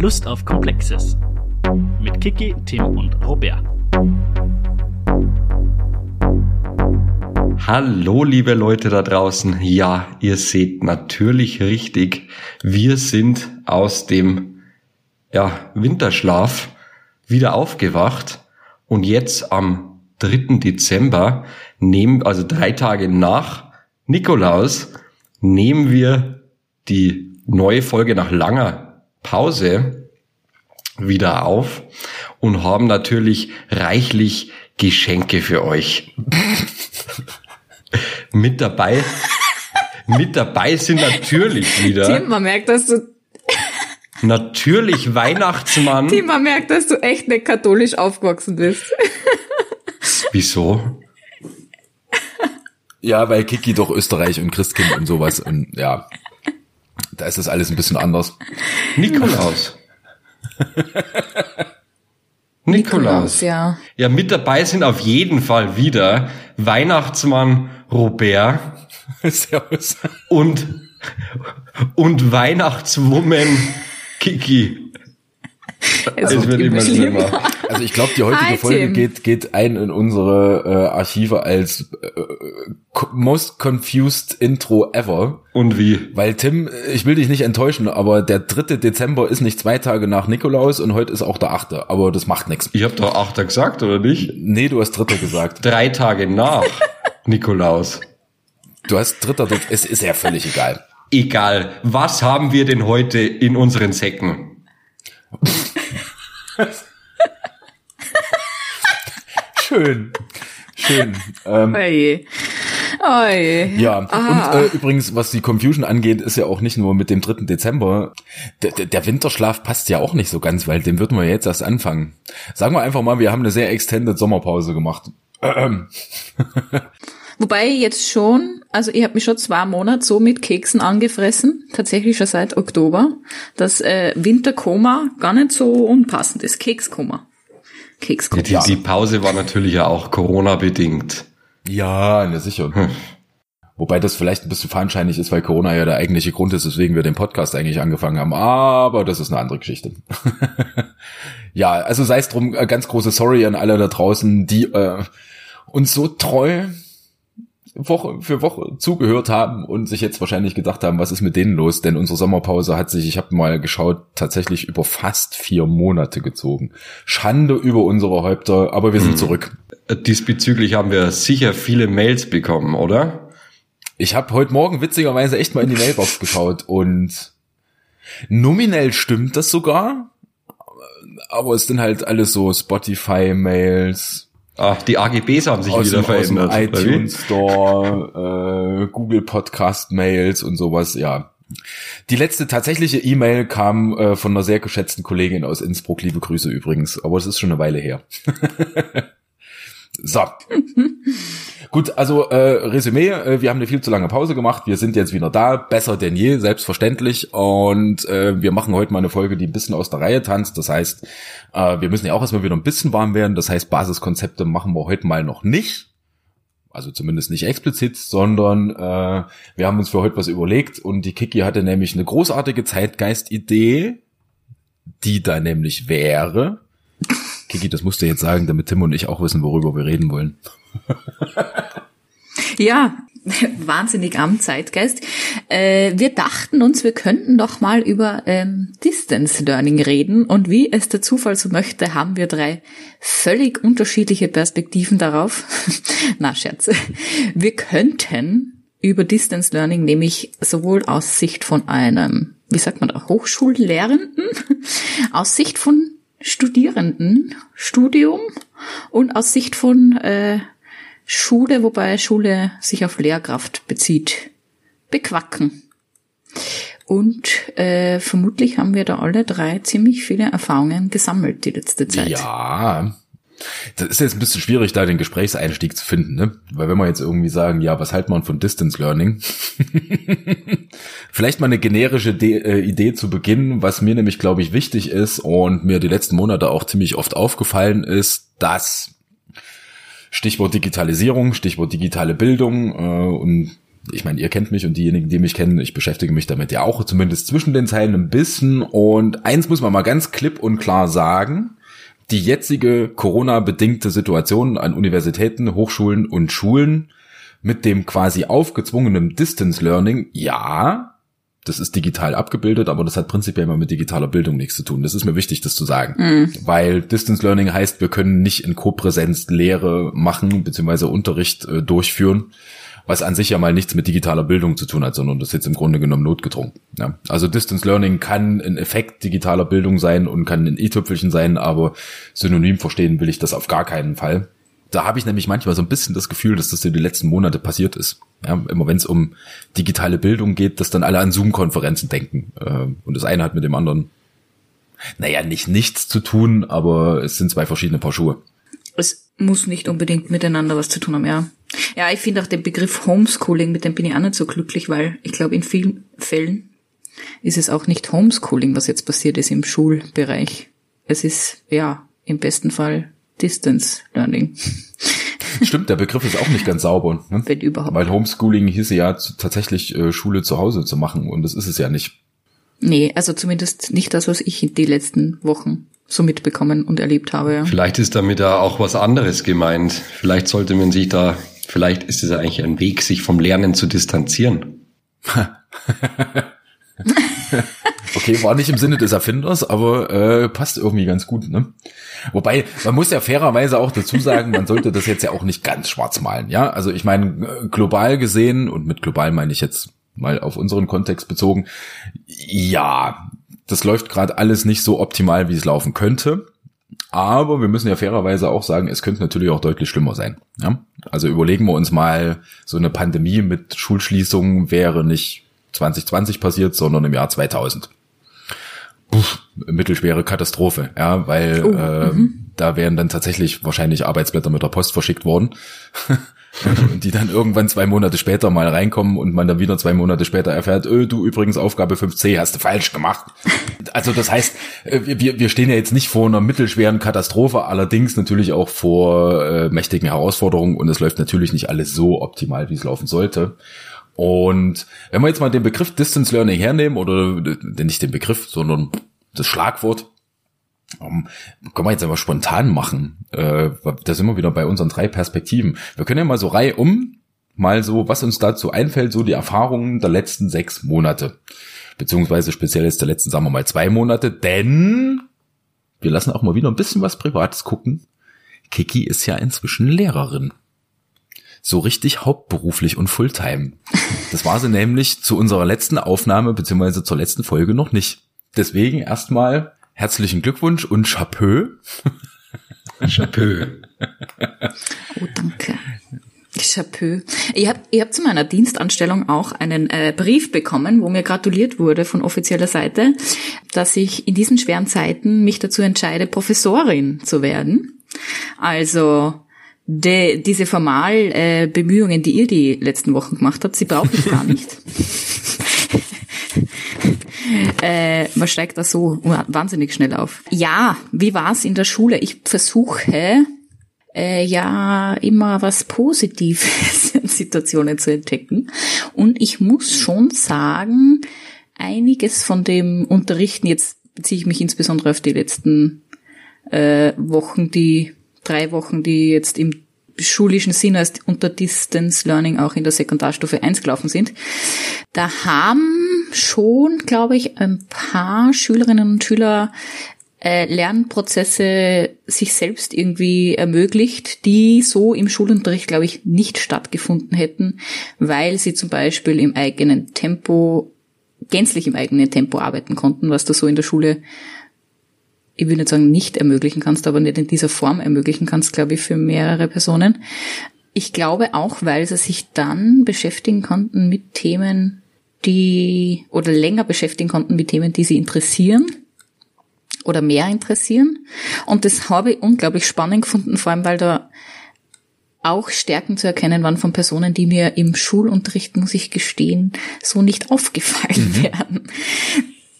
Lust auf Komplexes. Mit Kiki, Tim und Robert. Hallo, liebe Leute da draußen. Ja, ihr seht natürlich richtig. Wir sind aus dem ja, Winterschlaf wieder aufgewacht und jetzt am 3. Dezember nehmen, also drei Tage nach Nikolaus, nehmen wir die neue Folge nach langer Pause wieder auf und haben natürlich reichlich Geschenke für euch. mit dabei, mit dabei sind natürlich wieder. Tim, man merkt, dass du Natürlich Weihnachtsmann. Tim, man merkt, dass du echt nicht katholisch aufgewachsen bist. Wieso? Ja, weil Kiki doch Österreich und Christkind und sowas und ja, da ist das alles ein bisschen anders. Nikolaus. Nikolaus. ja. Ja, mit dabei sind auf jeden Fall wieder Weihnachtsmann Robert Servus. und, und Weihnachtswoman Kiki. Es Es wird immer schlimmer. Also ich glaube, die heutige Hi, Folge Tim. geht, geht ein in unsere äh, Archive als äh, most confused Intro ever. Und wie? Weil Tim, ich will dich nicht enttäuschen, aber der 3. Dezember ist nicht zwei Tage nach Nikolaus und heute ist auch der 8. Aber das macht nichts. Ich habe doch Achter gesagt, oder nicht? Nee, du hast Dritter gesagt. Drei Tage nach Nikolaus. Du hast Dritter, das es ist ja völlig egal. Egal, was haben wir denn heute in unseren Säcken? Schön. Schön. Ähm, Oje. Oje. Ja, Ah. und äh, übrigens, was die Confusion angeht, ist ja auch nicht nur mit dem 3. Dezember. Der, der, der Winterschlaf passt ja auch nicht so ganz, weil den würden wir jetzt erst anfangen. Sagen wir einfach mal, wir haben eine sehr extended Sommerpause gemacht. Wobei jetzt schon, also ich habe mich schon zwei Monate so mit Keksen angefressen, tatsächlich schon seit Oktober, dass äh, Winterkoma gar nicht so unpassend ist. Kekskoma. Kekskoma. Die, die Pause war natürlich ja auch Corona-bedingt. Ja, ne, sicher. Wobei das vielleicht ein bisschen fahnscheinig ist, weil Corona ja der eigentliche Grund ist, weswegen wir den Podcast eigentlich angefangen haben. Aber das ist eine andere Geschichte. ja, also sei es drum, äh, ganz große Sorry an alle da draußen, die äh, uns so treu Woche für Woche zugehört haben und sich jetzt wahrscheinlich gedacht haben, was ist mit denen los? Denn unsere Sommerpause hat sich, ich habe mal geschaut, tatsächlich über fast vier Monate gezogen. Schande über unsere Häupter, aber wir sind zurück. Diesbezüglich haben wir sicher viele Mails bekommen, oder? Ich habe heute Morgen witzigerweise echt mal in die Mailbox geschaut und nominell stimmt das sogar, aber es sind halt alles so Spotify-Mails Ach, die AGBs haben sich aus wieder dem, aus dem verändert. oder wie? iTunes Store, äh, Google Podcast-Mails und sowas, ja. Die letzte tatsächliche E-Mail kam äh, von einer sehr geschätzten Kollegin aus Innsbruck. Liebe Grüße übrigens, aber es ist schon eine Weile her. so. Gut, also äh, Resümee, äh, wir haben eine viel zu lange Pause gemacht, wir sind jetzt wieder da, besser denn je, selbstverständlich. Und äh, wir machen heute mal eine Folge, die ein bisschen aus der Reihe tanzt. Das heißt, äh, wir müssen ja auch erstmal wieder ein bisschen warm werden. Das heißt, Basiskonzepte machen wir heute mal noch nicht. Also zumindest nicht explizit, sondern äh, wir haben uns für heute was überlegt und die Kiki hatte nämlich eine großartige Zeitgeist-Idee, die da nämlich wäre. Kiki, das musst du jetzt sagen, damit Tim und ich auch wissen, worüber wir reden wollen. Ja, wahnsinnig am Zeitgeist. Äh, wir dachten uns, wir könnten doch mal über ähm, Distance Learning reden und wie es der Zufall so möchte, haben wir drei völlig unterschiedliche Perspektiven darauf. Na, Scherz. Wir könnten über Distance Learning nämlich sowohl aus Sicht von einem, wie sagt man da, Hochschullehrenden, aus Sicht von Studierenden, Studium und aus Sicht von äh, Schule, wobei Schule sich auf Lehrkraft bezieht, bequacken. Und äh, vermutlich haben wir da alle drei ziemlich viele Erfahrungen gesammelt die letzte Zeit. Ja. Das ist jetzt ein bisschen schwierig, da den Gesprächseinstieg zu finden, ne? Weil wenn wir jetzt irgendwie sagen, ja, was hält man von Distance Learning? Vielleicht mal eine generische De äh, Idee zu Beginn, was mir nämlich, glaube ich, wichtig ist und mir die letzten Monate auch ziemlich oft aufgefallen ist, dass Stichwort Digitalisierung, Stichwort digitale Bildung äh, und ich meine, ihr kennt mich und diejenigen, die mich kennen, ich beschäftige mich damit ja auch zumindest zwischen den Zeilen ein bisschen. Und eins muss man mal ganz klipp und klar sagen. Die jetzige Corona-bedingte Situation an Universitäten, Hochschulen und Schulen mit dem quasi aufgezwungenen Distance Learning, ja, das ist digital abgebildet, aber das hat prinzipiell immer mit digitaler Bildung nichts zu tun. Das ist mir wichtig, das zu sagen. Mhm. Weil Distance Learning heißt, wir können nicht in Kopräsenz Lehre machen, beziehungsweise Unterricht äh, durchführen, was an sich ja mal nichts mit digitaler Bildung zu tun hat, sondern das ist jetzt im Grunde genommen notgedrungen. Ja. Also Distance Learning kann ein Effekt digitaler Bildung sein und kann ein i-Tüpfelchen sein, aber synonym verstehen will ich das auf gar keinen Fall. Da habe ich nämlich manchmal so ein bisschen das Gefühl, dass das in den letzten Monate passiert ist. Ja, immer wenn es um digitale Bildung geht, dass dann alle an Zoom-Konferenzen denken. Äh, und das eine hat mit dem anderen, naja, nicht nichts zu tun, aber es sind zwei verschiedene Paar Schuhe. Es muss nicht unbedingt miteinander was zu tun haben, ja. Ja, ich finde auch den Begriff Homeschooling, mit dem bin ich auch nicht so glücklich, weil ich glaube, in vielen Fällen ist es auch nicht Homeschooling, was jetzt passiert ist im Schulbereich. Es ist, ja, im besten Fall Distance Learning. Stimmt, der Begriff ist auch nicht ganz sauber. Ne? Wenn überhaupt. Weil Homeschooling hieße ja tatsächlich äh, Schule zu Hause zu machen und das ist es ja nicht. Nee, also zumindest nicht das, was ich in die letzten Wochen so mitbekommen und erlebt habe. Ja. Vielleicht ist damit da auch was anderes gemeint. Vielleicht sollte man sich da, vielleicht ist es eigentlich ein Weg, sich vom Lernen zu distanzieren. okay, war nicht im Sinne des Erfinders, aber äh, passt irgendwie ganz gut, ne? Wobei, man muss ja fairerweise auch dazu sagen, man sollte das jetzt ja auch nicht ganz schwarz malen, ja? Also ich meine, global gesehen, und mit global meine ich jetzt mal auf unseren Kontext bezogen, ja, das läuft gerade alles nicht so optimal, wie es laufen könnte. Aber wir müssen ja fairerweise auch sagen, es könnte natürlich auch deutlich schlimmer sein. Ja? Also überlegen wir uns mal, so eine Pandemie mit Schulschließungen wäre nicht 2020 passiert, sondern im Jahr 2000 puff, mittelschwere Katastrophe, ja, weil oh, äh, mhm. da wären dann tatsächlich wahrscheinlich Arbeitsblätter mit der Post verschickt worden. und die dann irgendwann zwei Monate später mal reinkommen und man dann wieder zwei Monate später erfährt, öh, du übrigens Aufgabe 5c hast du falsch gemacht. Also das heißt, äh, wir, wir stehen ja jetzt nicht vor einer mittelschweren Katastrophe, allerdings natürlich auch vor äh, mächtigen Herausforderungen und es läuft natürlich nicht alles so optimal, wie es laufen sollte. Und wenn wir jetzt mal den Begriff Distance Learning hernehmen, oder nicht den Begriff, sondern das Schlagwort, um, ähm, können wir jetzt aber spontan machen. Äh, da sind wir wieder bei unseren drei Perspektiven. Wir können ja mal so Reihe um, mal so, was uns dazu einfällt, so die Erfahrungen der letzten sechs Monate. Beziehungsweise speziell jetzt der letzten, sagen wir mal, zwei Monate, denn wir lassen auch mal wieder ein bisschen was Privates gucken. Kiki ist ja inzwischen Lehrerin so richtig hauptberuflich und Fulltime. Das war sie nämlich zu unserer letzten Aufnahme beziehungsweise zur letzten Folge noch nicht. Deswegen erstmal herzlichen Glückwunsch und Chapeau. Chapeau. Oh, danke. Chapeau. Ich habe ich hab zu meiner Dienstanstellung auch einen äh, Brief bekommen, wo mir gratuliert wurde von offizieller Seite, dass ich in diesen schweren Zeiten mich dazu entscheide, Professorin zu werden. Also de, diese formal äh, Bemühungen, die ihr die letzten Wochen gemacht habt, sie brauche ich gar nicht. äh, man steigt da so wahnsinnig schnell auf. Ja, wie war's in der Schule? Ich versuche äh, ja immer was Positives in Situationen zu entdecken. Und ich muss schon sagen, einiges von dem Unterrichten, jetzt beziehe ich mich insbesondere auf die letzten äh, Wochen, die drei Wochen, die jetzt im schulischen Sinn als unter Distance Learning auch in der Sekundarstufe 1 gelaufen sind. Da haben schon, glaube ich, ein paar Schülerinnen und Schüler äh, Lernprozesse sich selbst irgendwie ermöglicht, die so im Schulunterricht, glaube ich, nicht stattgefunden hätten, weil sie zum Beispiel im eigenen Tempo, gänzlich im eigenen Tempo arbeiten konnten, was du so in der Schule ich will nicht sagen nicht ermöglichen kannst, aber nicht in dieser Form ermöglichen kannst, glaube ich, für mehrere Personen. Ich glaube auch, weil sie sich dann beschäftigen konnten mit Themen, die oder länger beschäftigen konnten mit Themen, die sie interessieren oder mehr interessieren. Und das habe ich unglaublich spannend gefunden, vor allem weil da auch Stärken zu erkennen waren von Personen, die mir im Schulunterricht, muss ich gestehen, so nicht aufgefallen mhm. wären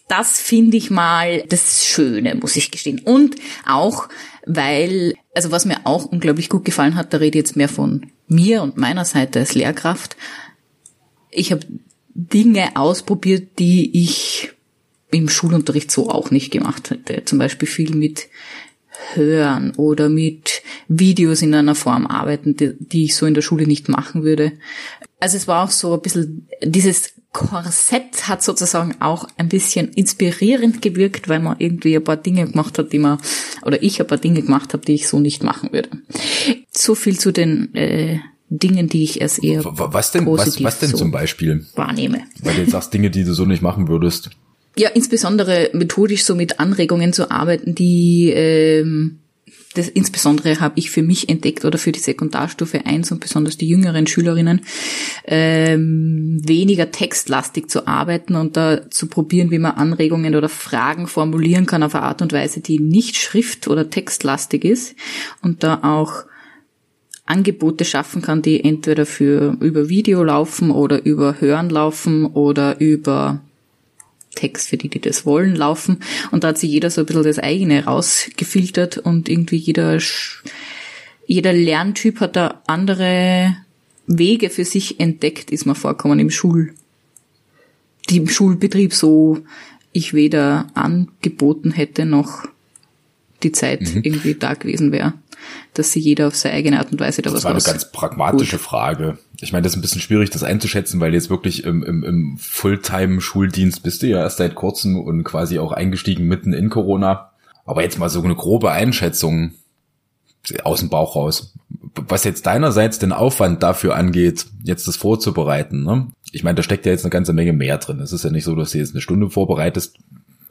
das finde ich mal das Schöne, muss ich gestehen. Und auch, weil, also was mir auch unglaublich gut gefallen hat, da rede ich jetzt mehr von mir und meiner Seite als Lehrkraft, ich habe Dinge ausprobiert, die ich im Schulunterricht so auch nicht gemacht hätte. Zum Beispiel viel mit Hören oder mit Videos in einer Form arbeiten, die, die ich so in der Schule nicht machen würde. Also es war auch so ein bisschen, dieses Korsett hat sozusagen auch ein bisschen inspirierend gewirkt, weil man irgendwie ein paar Dinge gemacht hat, die man, oder ich ein paar Dinge gemacht habe, die ich so nicht machen würde. So viel zu den äh, Dingen, die ich erst eher was denn, was, was denn so zum Beispiel wahrnehme. Weil du jetzt sagst Dinge, die du so nicht machen würdest. Ja, insbesondere methodisch so mit Anregungen zu arbeiten, die ähm, das insbesondere habe ich für mich entdeckt oder für die Sekundarstufe 1 und besonders die jüngeren Schülerinnen, ähm, weniger textlastig zu arbeiten und da zu probieren, wie man Anregungen oder Fragen formulieren kann auf eine Art und Weise, die nicht schrift- oder textlastig ist und da auch Angebote schaffen kann, die entweder für über Video laufen oder über Hören laufen oder über Text für die, die das wollen, laufen. Und da hat sich jeder so ein bisschen das eigene rausgefiltert und irgendwie jeder, jeder Lerntyp hat da andere Wege für sich entdeckt, ist mir vorkommen im Schul, im Schulbetrieb so ich weder angeboten hätte noch die Zeit mhm. irgendwie da gewesen wäre dass sie jeder auf seine eigene Art und Weise da das was war eine ganz pragmatische gut. Frage. Ich meine, das ist ein bisschen schwierig, das einzuschätzen, weil jetzt wirklich im, im, im Fulltime-Schuldienst bist du ja erst seit kurzem und quasi auch eingestiegen mitten in Corona. Aber jetzt mal so eine grobe Einschätzung aus dem Bauch raus. Was jetzt deinerseits den Aufwand dafür angeht, jetzt das vorzubereiten, ne? Ich meine, da steckt ja jetzt eine ganze Menge mehr drin. Es ist ja nicht so, dass du jetzt eine Stunde vorbereitest.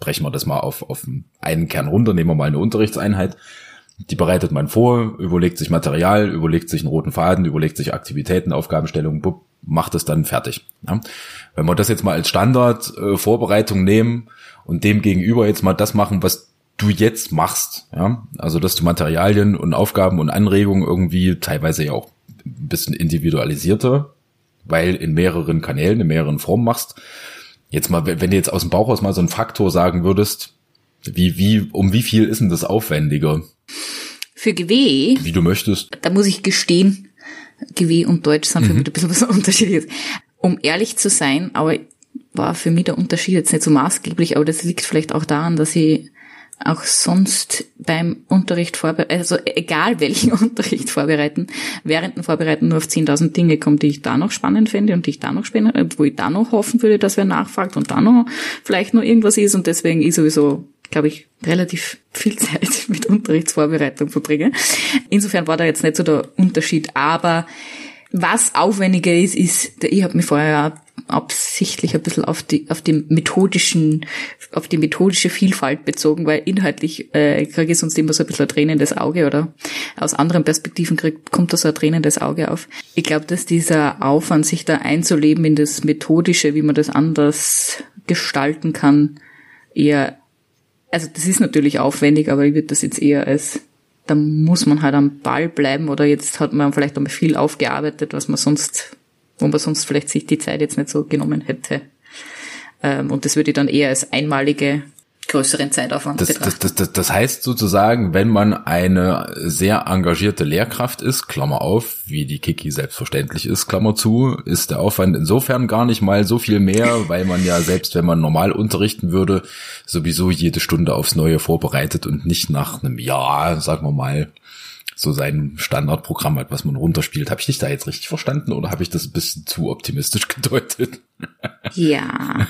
Brechen wir das mal auf, auf einen Kern runter, nehmen wir mal eine Unterrichtseinheit die bereitet man vor, überlegt sich Material, überlegt sich einen roten Faden, überlegt sich Aktivitäten, Aufgabenstellungen, bup, macht es dann fertig. Ja. Wenn wir das jetzt mal als Standard äh, nehmen und dem gegenüber jetzt mal das machen, was du jetzt machst, ja, also dass du Materialien und Aufgaben und Anregungen irgendwie teilweise ja auch ein bisschen individualisierter, weil in mehreren Kanälen, in mehreren Formen machst. Jetzt mal, wenn du jetzt aus dem Bauch aus mal so einen Faktor sagen würdest, wie, wie, um wie viel ist denn das aufwendiger? Für GW. Wie du möchtest. Da muss ich gestehen, GW und Deutsch sind für mhm. mich ein bisschen was unterschiedliches. Um ehrlich zu sein, aber war für mich der Unterschied jetzt nicht so maßgeblich, aber das liegt vielleicht auch daran, dass ich auch sonst beim Unterricht vorbereiten, also egal welchen Unterricht vorbereiten, während dem Vorbereiten nur auf 10.000 Dinge kommt, die ich da noch spannend fände und die ich da noch spannend, wo ich da noch hoffen würde, dass wer nachfragt und da noch vielleicht noch irgendwas ist und deswegen ich sowieso glaube ich, relativ viel Zeit mit Unterrichtsvorbereitung verbringe. Insofern war da jetzt nicht so der Unterschied. Aber was aufwendiger ist, ist, ich habe mich vorher absichtlich ein bisschen auf die auf die methodischen auf die methodische Vielfalt bezogen, weil inhaltlich äh, kriege ich sonst immer so ein bisschen ein tränendes Auge oder aus anderen Perspektiven kriegt, kommt da so ein tränendes Auge auf. Ich glaube, dass dieser Aufwand, sich da einzuleben in das Methodische, wie man das anders gestalten kann, eher also das ist natürlich aufwendig, aber ich würde das jetzt eher als, da muss man halt am Ball bleiben oder jetzt hat man vielleicht einmal viel aufgearbeitet, was man sonst, wo man sonst vielleicht sich die Zeit jetzt nicht so genommen hätte. Ähm, und das würde ich dann eher als einmalige größeren Zeitaufwand das, das, das, das, das heißt sozusagen, wenn man eine sehr engagierte Lehrkraft ist, Klammer auf, wie die Kiki selbstverständlich ist, Klammer zu, ist der Aufwand insofern gar nicht mal so viel mehr, weil man ja selbst, wenn man normal unterrichten würde, sowieso jede Stunde aufs Neue vorbereitet und nicht nach einem Jahr, sagen wir mal, so sein Standardprogramm hat, was man runterspielt. Habe ich dich da jetzt richtig verstanden oder habe ich das ein bisschen zu optimistisch gedeutet? Ja,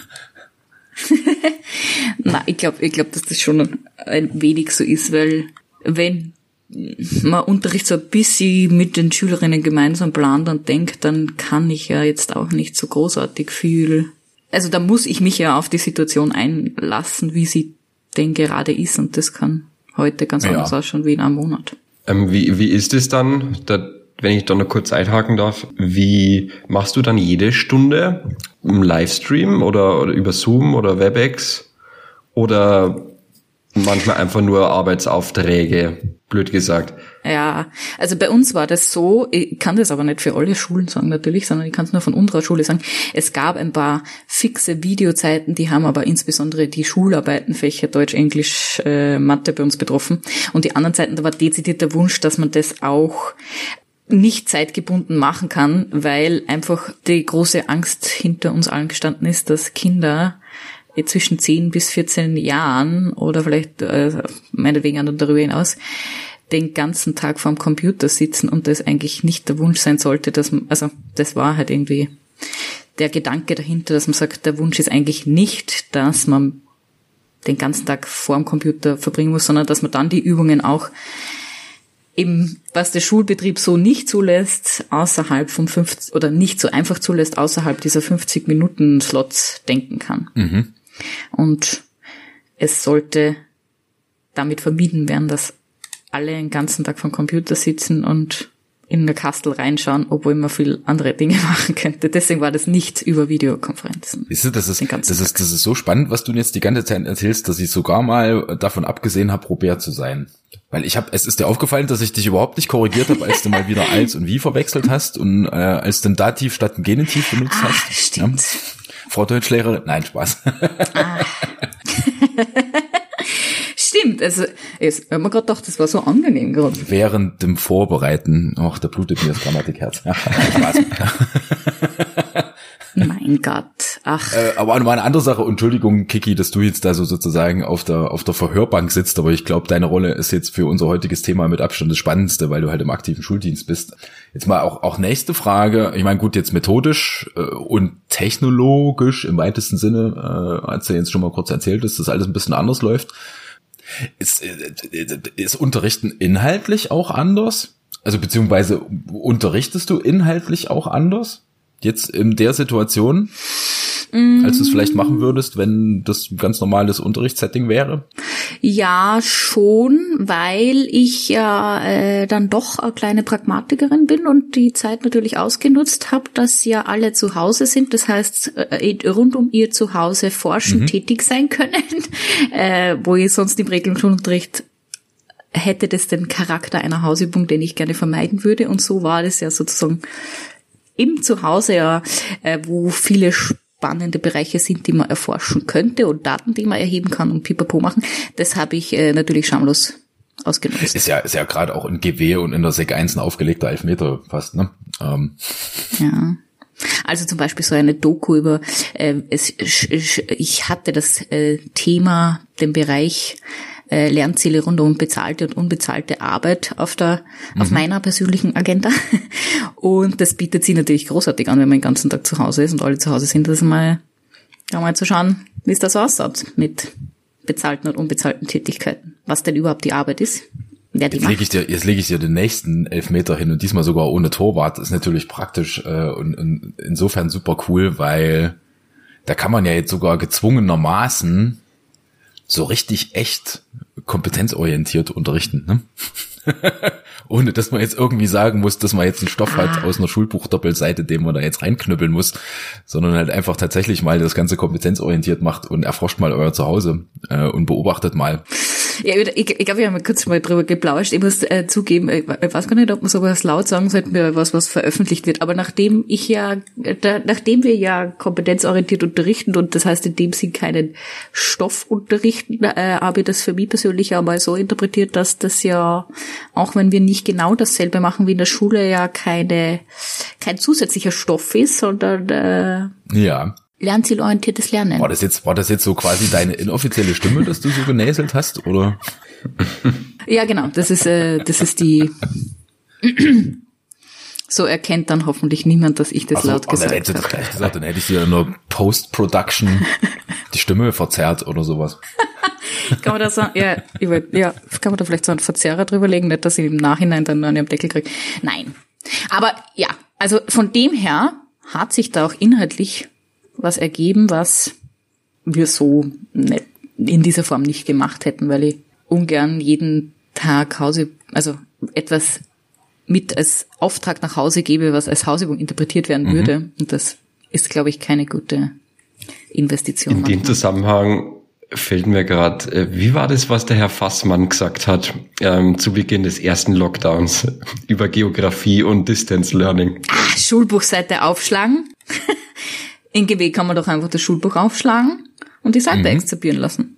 Na, ich glaube, ich glaube, dass das schon ein wenig so ist, weil wenn man Unterricht so ein bisschen mit den Schülerinnen gemeinsam plant und denkt, dann kann ich ja jetzt auch nicht so großartig viel. Also da muss ich mich ja auf die Situation einlassen, wie sie denn gerade ist und das kann heute ganz ja. anders ausschauen wie in einem Monat. Ähm, wie, wie ist es dann? Da wenn ich da noch kurz einhaken darf, wie machst du dann jede Stunde im Livestream oder, oder über Zoom oder WebEx oder manchmal einfach nur Arbeitsaufträge, blöd gesagt. Ja, also bei uns war das so, ich kann das aber nicht für alle Schulen sagen natürlich, sondern ich kann es nur von unserer Schule sagen. Es gab ein paar fixe Videozeiten, die haben aber insbesondere die Schularbeitenfächer Deutsch, Englisch, äh, Mathe bei uns betroffen. Und die anderen Zeiten, da war dezidiert der Wunsch, dass man das auch nicht zeitgebunden machen kann, weil einfach die große Angst hinter uns allen gestanden ist, dass Kinder zwischen 10 bis 14 Jahren oder vielleicht äh, meinetwegen auch darüber hinaus den ganzen Tag vorm Computer sitzen und das eigentlich nicht der Wunsch sein sollte, dass man, also das war halt irgendwie der Gedanke dahinter, dass man sagt, der Wunsch ist eigentlich nicht, dass man den ganzen Tag vorm Computer verbringen muss, sondern dass man dann die Übungen auch eben, was der Schulbetrieb so nicht zulässt, außerhalb vom 50 oder nicht so einfach zulässt, außerhalb dieser 50 Minuten Slots denken kann. Mhm. Und es sollte damit vermieden werden, dass alle den ganzen Tag vom Computer sitzen und in der Kastel reinschauen, obwohl man viel andere Dinge machen könnte. Deswegen war das nicht über Videokonferenzen. Siehst du, das ist, das ist, das ist so spannend, was du jetzt die ganze Zeit erzählst, dass ich sogar mal davon abgesehen habe, Robert zu sein. Weil ich habe, es ist dir aufgefallen, dass ich dich überhaupt nicht korrigiert habe, als du mal wieder als und wie verwechselt hast und äh, als du ein Dativ statt ein Genitiv benutzt ah, hast. Stimmt. Ja? Frau Deutschlehrerin, nein, Spaß. Ah. Stimmt, also ich habe mir gerade gedacht, das war so angenehm gerade. Während dem Vorbereiten, ach, da blutet mir das Grammatikherz. Spaß. Mein Gott, ach. Äh, aber mal eine andere Sache, Entschuldigung, Kiki, dass du jetzt da so sozusagen auf der, auf der Verhörbank sitzt, aber ich glaube, deine Rolle ist jetzt für unser heutiges Thema mit Abstand das Spannendste, weil du halt im aktiven Schuldienst bist. Jetzt mal auch, auch nächste Frage, ich meine, gut, jetzt methodisch äh, und technologisch im weitesten Sinne, äh, als du jetzt schon mal kurz erzählt ist, dass alles ein bisschen anders läuft. Ist, äh, ist Unterrichten inhaltlich auch anders? Also beziehungsweise unterrichtest du inhaltlich auch anders? Jetzt in der Situation, mm. als du es vielleicht machen würdest, wenn das ein ganz normales Unterrichtssetting wäre? Ja, schon, weil ich ja äh, dann doch eine kleine Pragmatikerin bin und die Zeit natürlich ausgenutzt habe, dass ja alle zu Hause sind. Das heißt, äh, rund um ihr Zuhause forschen, mhm. tätig sein können, äh, wo ich sonst im Regelschulunterricht hätte das den Charakter einer Hausübung, den ich gerne vermeiden würde. Und so war das ja sozusagen im Zuhause ja, äh, wo viele spannende Bereiche sind, die man erforschen könnte und Daten, die man erheben kann und pipapo machen. Das habe ich äh, natürlich schamlos ausgenutzt. Ist ja, ist ja gerade auch in GW und in der Sek 1 ein aufgelegter Elfmeter fast, ne? Ähm. Ja. Also zum Beispiel so eine Doku über, äh, es, ich hatte das äh, Thema, den Bereich äh, Lernziele rund um bezahlte und unbezahlte Arbeit auf der, mhm. auf meiner persönlichen Agenda. Und das bietet sich natürlich großartig an, wenn man den ganzen Tag zu Hause ist und alle zu Hause sind, das mal, mal zu schauen, wie es da so ausschaut mit bezahlten und unbezahlten Tätigkeiten. Was denn überhaupt die Arbeit ist. Wer die jetzt lege ich dir, jetzt lege ich dir den nächsten Elfmeter hin und diesmal sogar ohne Torwart. Das ist natürlich praktisch äh, und, und insofern super cool, weil da kann man ja jetzt sogar gezwungenermaßen so richtig echt kompetenzorientiert unterrichten. Ne? Ohne dass man jetzt irgendwie sagen muss, dass man jetzt einen Stoff ah. hat aus einer Schulbuchdoppelseite, den man da jetzt reinknüppeln muss, sondern halt einfach tatsächlich mal das Ganze kompetenzorientiert macht und erforscht mal euer Zuhause äh, und beobachtet mal. Ja, ich, ich glaube, wir haben kurz mal drüber geplauscht. Ich muss äh, zugeben, ich, ich weiß gar nicht, ob man sowas laut sagen sollte, was, was veröffentlicht wird. Aber nachdem ich ja, da, nachdem wir ja kompetenzorientiert unterrichten und das heißt in dem Sinn keinen Stoff unterrichten, äh, habe ich das für mich persönlich auch mal so interpretiert, dass das ja, auch wenn wir nicht genau dasselbe machen wie in der Schule, ja keine, kein zusätzlicher Stoff ist, sondern äh, ja lernzielorientiertes Lernen. War das jetzt, war das jetzt so quasi deine inoffizielle Stimme, dass du so genäselt hast, oder? Ja, genau. Das ist, äh, das ist die. so erkennt dann hoffentlich niemand, dass ich das also, laut gesagt habe. Dann gleich gesagt, dann hätte ich dir in der Post-Production die Stimme verzerrt oder sowas. kann man da sagen, ja, ja, kann man da vielleicht so einen Verzerrer drüber legen, nicht, dass ich im Nachhinein dann an ihrem Deckel kriege. Nein. Aber ja, also von dem her hat sich da auch inhaltlich was ergeben, was wir so nicht, in dieser Form nicht gemacht hätten, weil ich ungern jeden Tag Hause, also etwas mit als Auftrag nach Hause gebe, was als Hausübung interpretiert werden mhm. würde. Und das ist, glaube ich, keine gute Investition. In manchmal. dem Zusammenhang fällt mir gerade, äh, wie war das, was der Herr Fassmann gesagt hat ähm, zu Beginn des ersten Lockdowns über Geografie und Distance Learning? Ah, Schulbuchseite aufschlagen. In GW kann man doch einfach das Schulbuch aufschlagen und die Seite mhm. exzipieren lassen.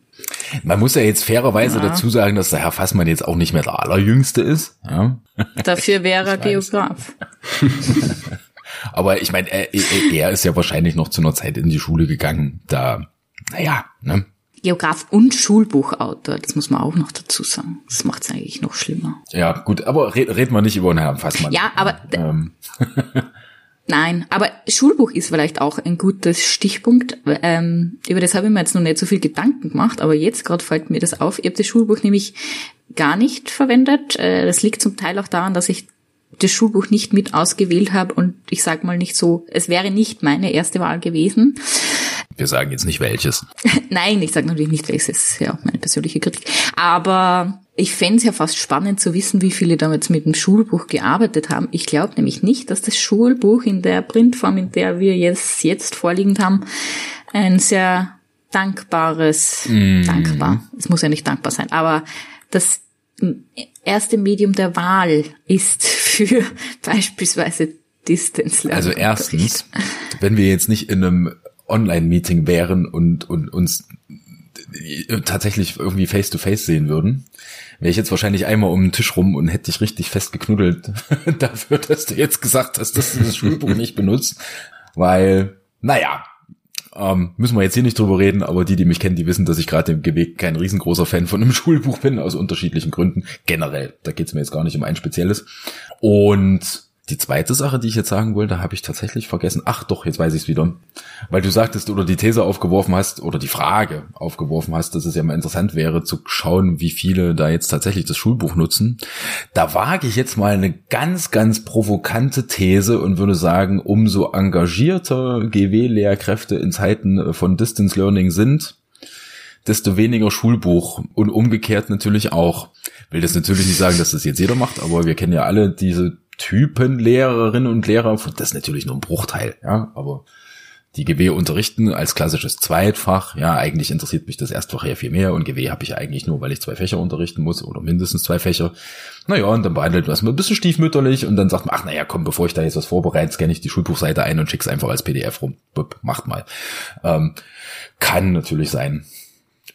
Man muss ja jetzt fairerweise Ja. dazu sagen, dass der Herr Fassmann jetzt auch nicht mehr der Allerjüngste ist. Ja. Dafür wäre er. Geograf. Aber ich meine, er, er, ist ja wahrscheinlich noch zu einer Zeit in die Schule gegangen. Da, naja, ne? Geograf und Schulbuchautor, das muss man auch noch dazu sagen. Das macht es eigentlich noch schlimmer. Ja, gut, aber red, red mal nicht über den Herrn Fassmann. Ja, aber Ähm, Nein, aber Schulbuch ist vielleicht auch ein gutes Stichpunkt. Ähm, über das habe ich mir jetzt noch nicht so viel Gedanken gemacht, aber jetzt gerade fällt mir das auf. Ich habe das Schulbuch nämlich gar nicht verwendet. Äh, das liegt zum Teil auch daran, dass ich das Schulbuch nicht mit ausgewählt habe und ich sag mal nicht so, es wäre nicht meine erste Wahl gewesen. wir sagen jetzt nicht welches. Nein, ich sage natürlich nicht, welches ist ja meine persönliche Kritik. Aber ich fände es ja fast spannend zu wissen, wie viele damals mit dem Schulbuch gearbeitet haben. Ich glaube nämlich nicht, dass das Schulbuch in der Printform, in der wir es jetzt vorliegend haben, ein sehr dankbares, dankbar, es muss ja nicht dankbar sein, aber das erste Medium der Wahl ist für beispielsweise Distance Learning. Also erstens, wenn wir jetzt nicht in einem Online-Meeting wären und, und uns tatsächlich irgendwie face-to-face sehen würden, wäre ich jetzt wahrscheinlich einmal um den Tisch rum und hätte dich richtig fest geknuddelt dafür, dass du jetzt gesagt hast, dass du das Schulbuch nicht benutzt. Weil, naja, ähm, müssen wir jetzt hier nicht drüber reden, aber die, die mich kennen, die wissen, dass ich gerade im Geweg kein riesengroßer Fan von einem Schulbuch bin, aus unterschiedlichen Gründen. Generell, da geht's mir jetzt gar nicht um ein spezielles. Und die zweite Sache, die ich jetzt sagen wollte, habe ich tatsächlich vergessen. Ach doch, jetzt weiß ich es wieder. Weil du sagtest oder die These aufgeworfen hast oder die Frage aufgeworfen hast, dass es ja mal interessant wäre zu schauen, wie viele da jetzt tatsächlich das Schulbuch nutzen. Da wage ich jetzt mal eine ganz, ganz provokante These und würde sagen, umso engagierter GW-Lehrkräfte in Zeiten von Distance Learning sind, desto weniger Schulbuch und umgekehrt natürlich auch. Will das natürlich nicht sagen, dass das jetzt jeder macht, aber wir kennen ja alle diese Typen Lehrerinnen und Lehrer, das ist natürlich nur ein Bruchteil, ja, aber die GW unterrichten als klassisches Zweitfach, ja, eigentlich interessiert mich das Erstfach ja viel mehr und GW habe ich eigentlich nur, weil ich zwei Fächer unterrichten muss oder mindestens zwei Fächer. Naja, und dann behandelt man es mal ein bisschen stiefmütterlich und dann sagt man, ach naja, komm, bevor ich da jetzt was vorbereite, scanne ich die Schulbuchseite ein und schick's einfach als PDF rum. Bup, macht mal. Ähm, kann natürlich sein.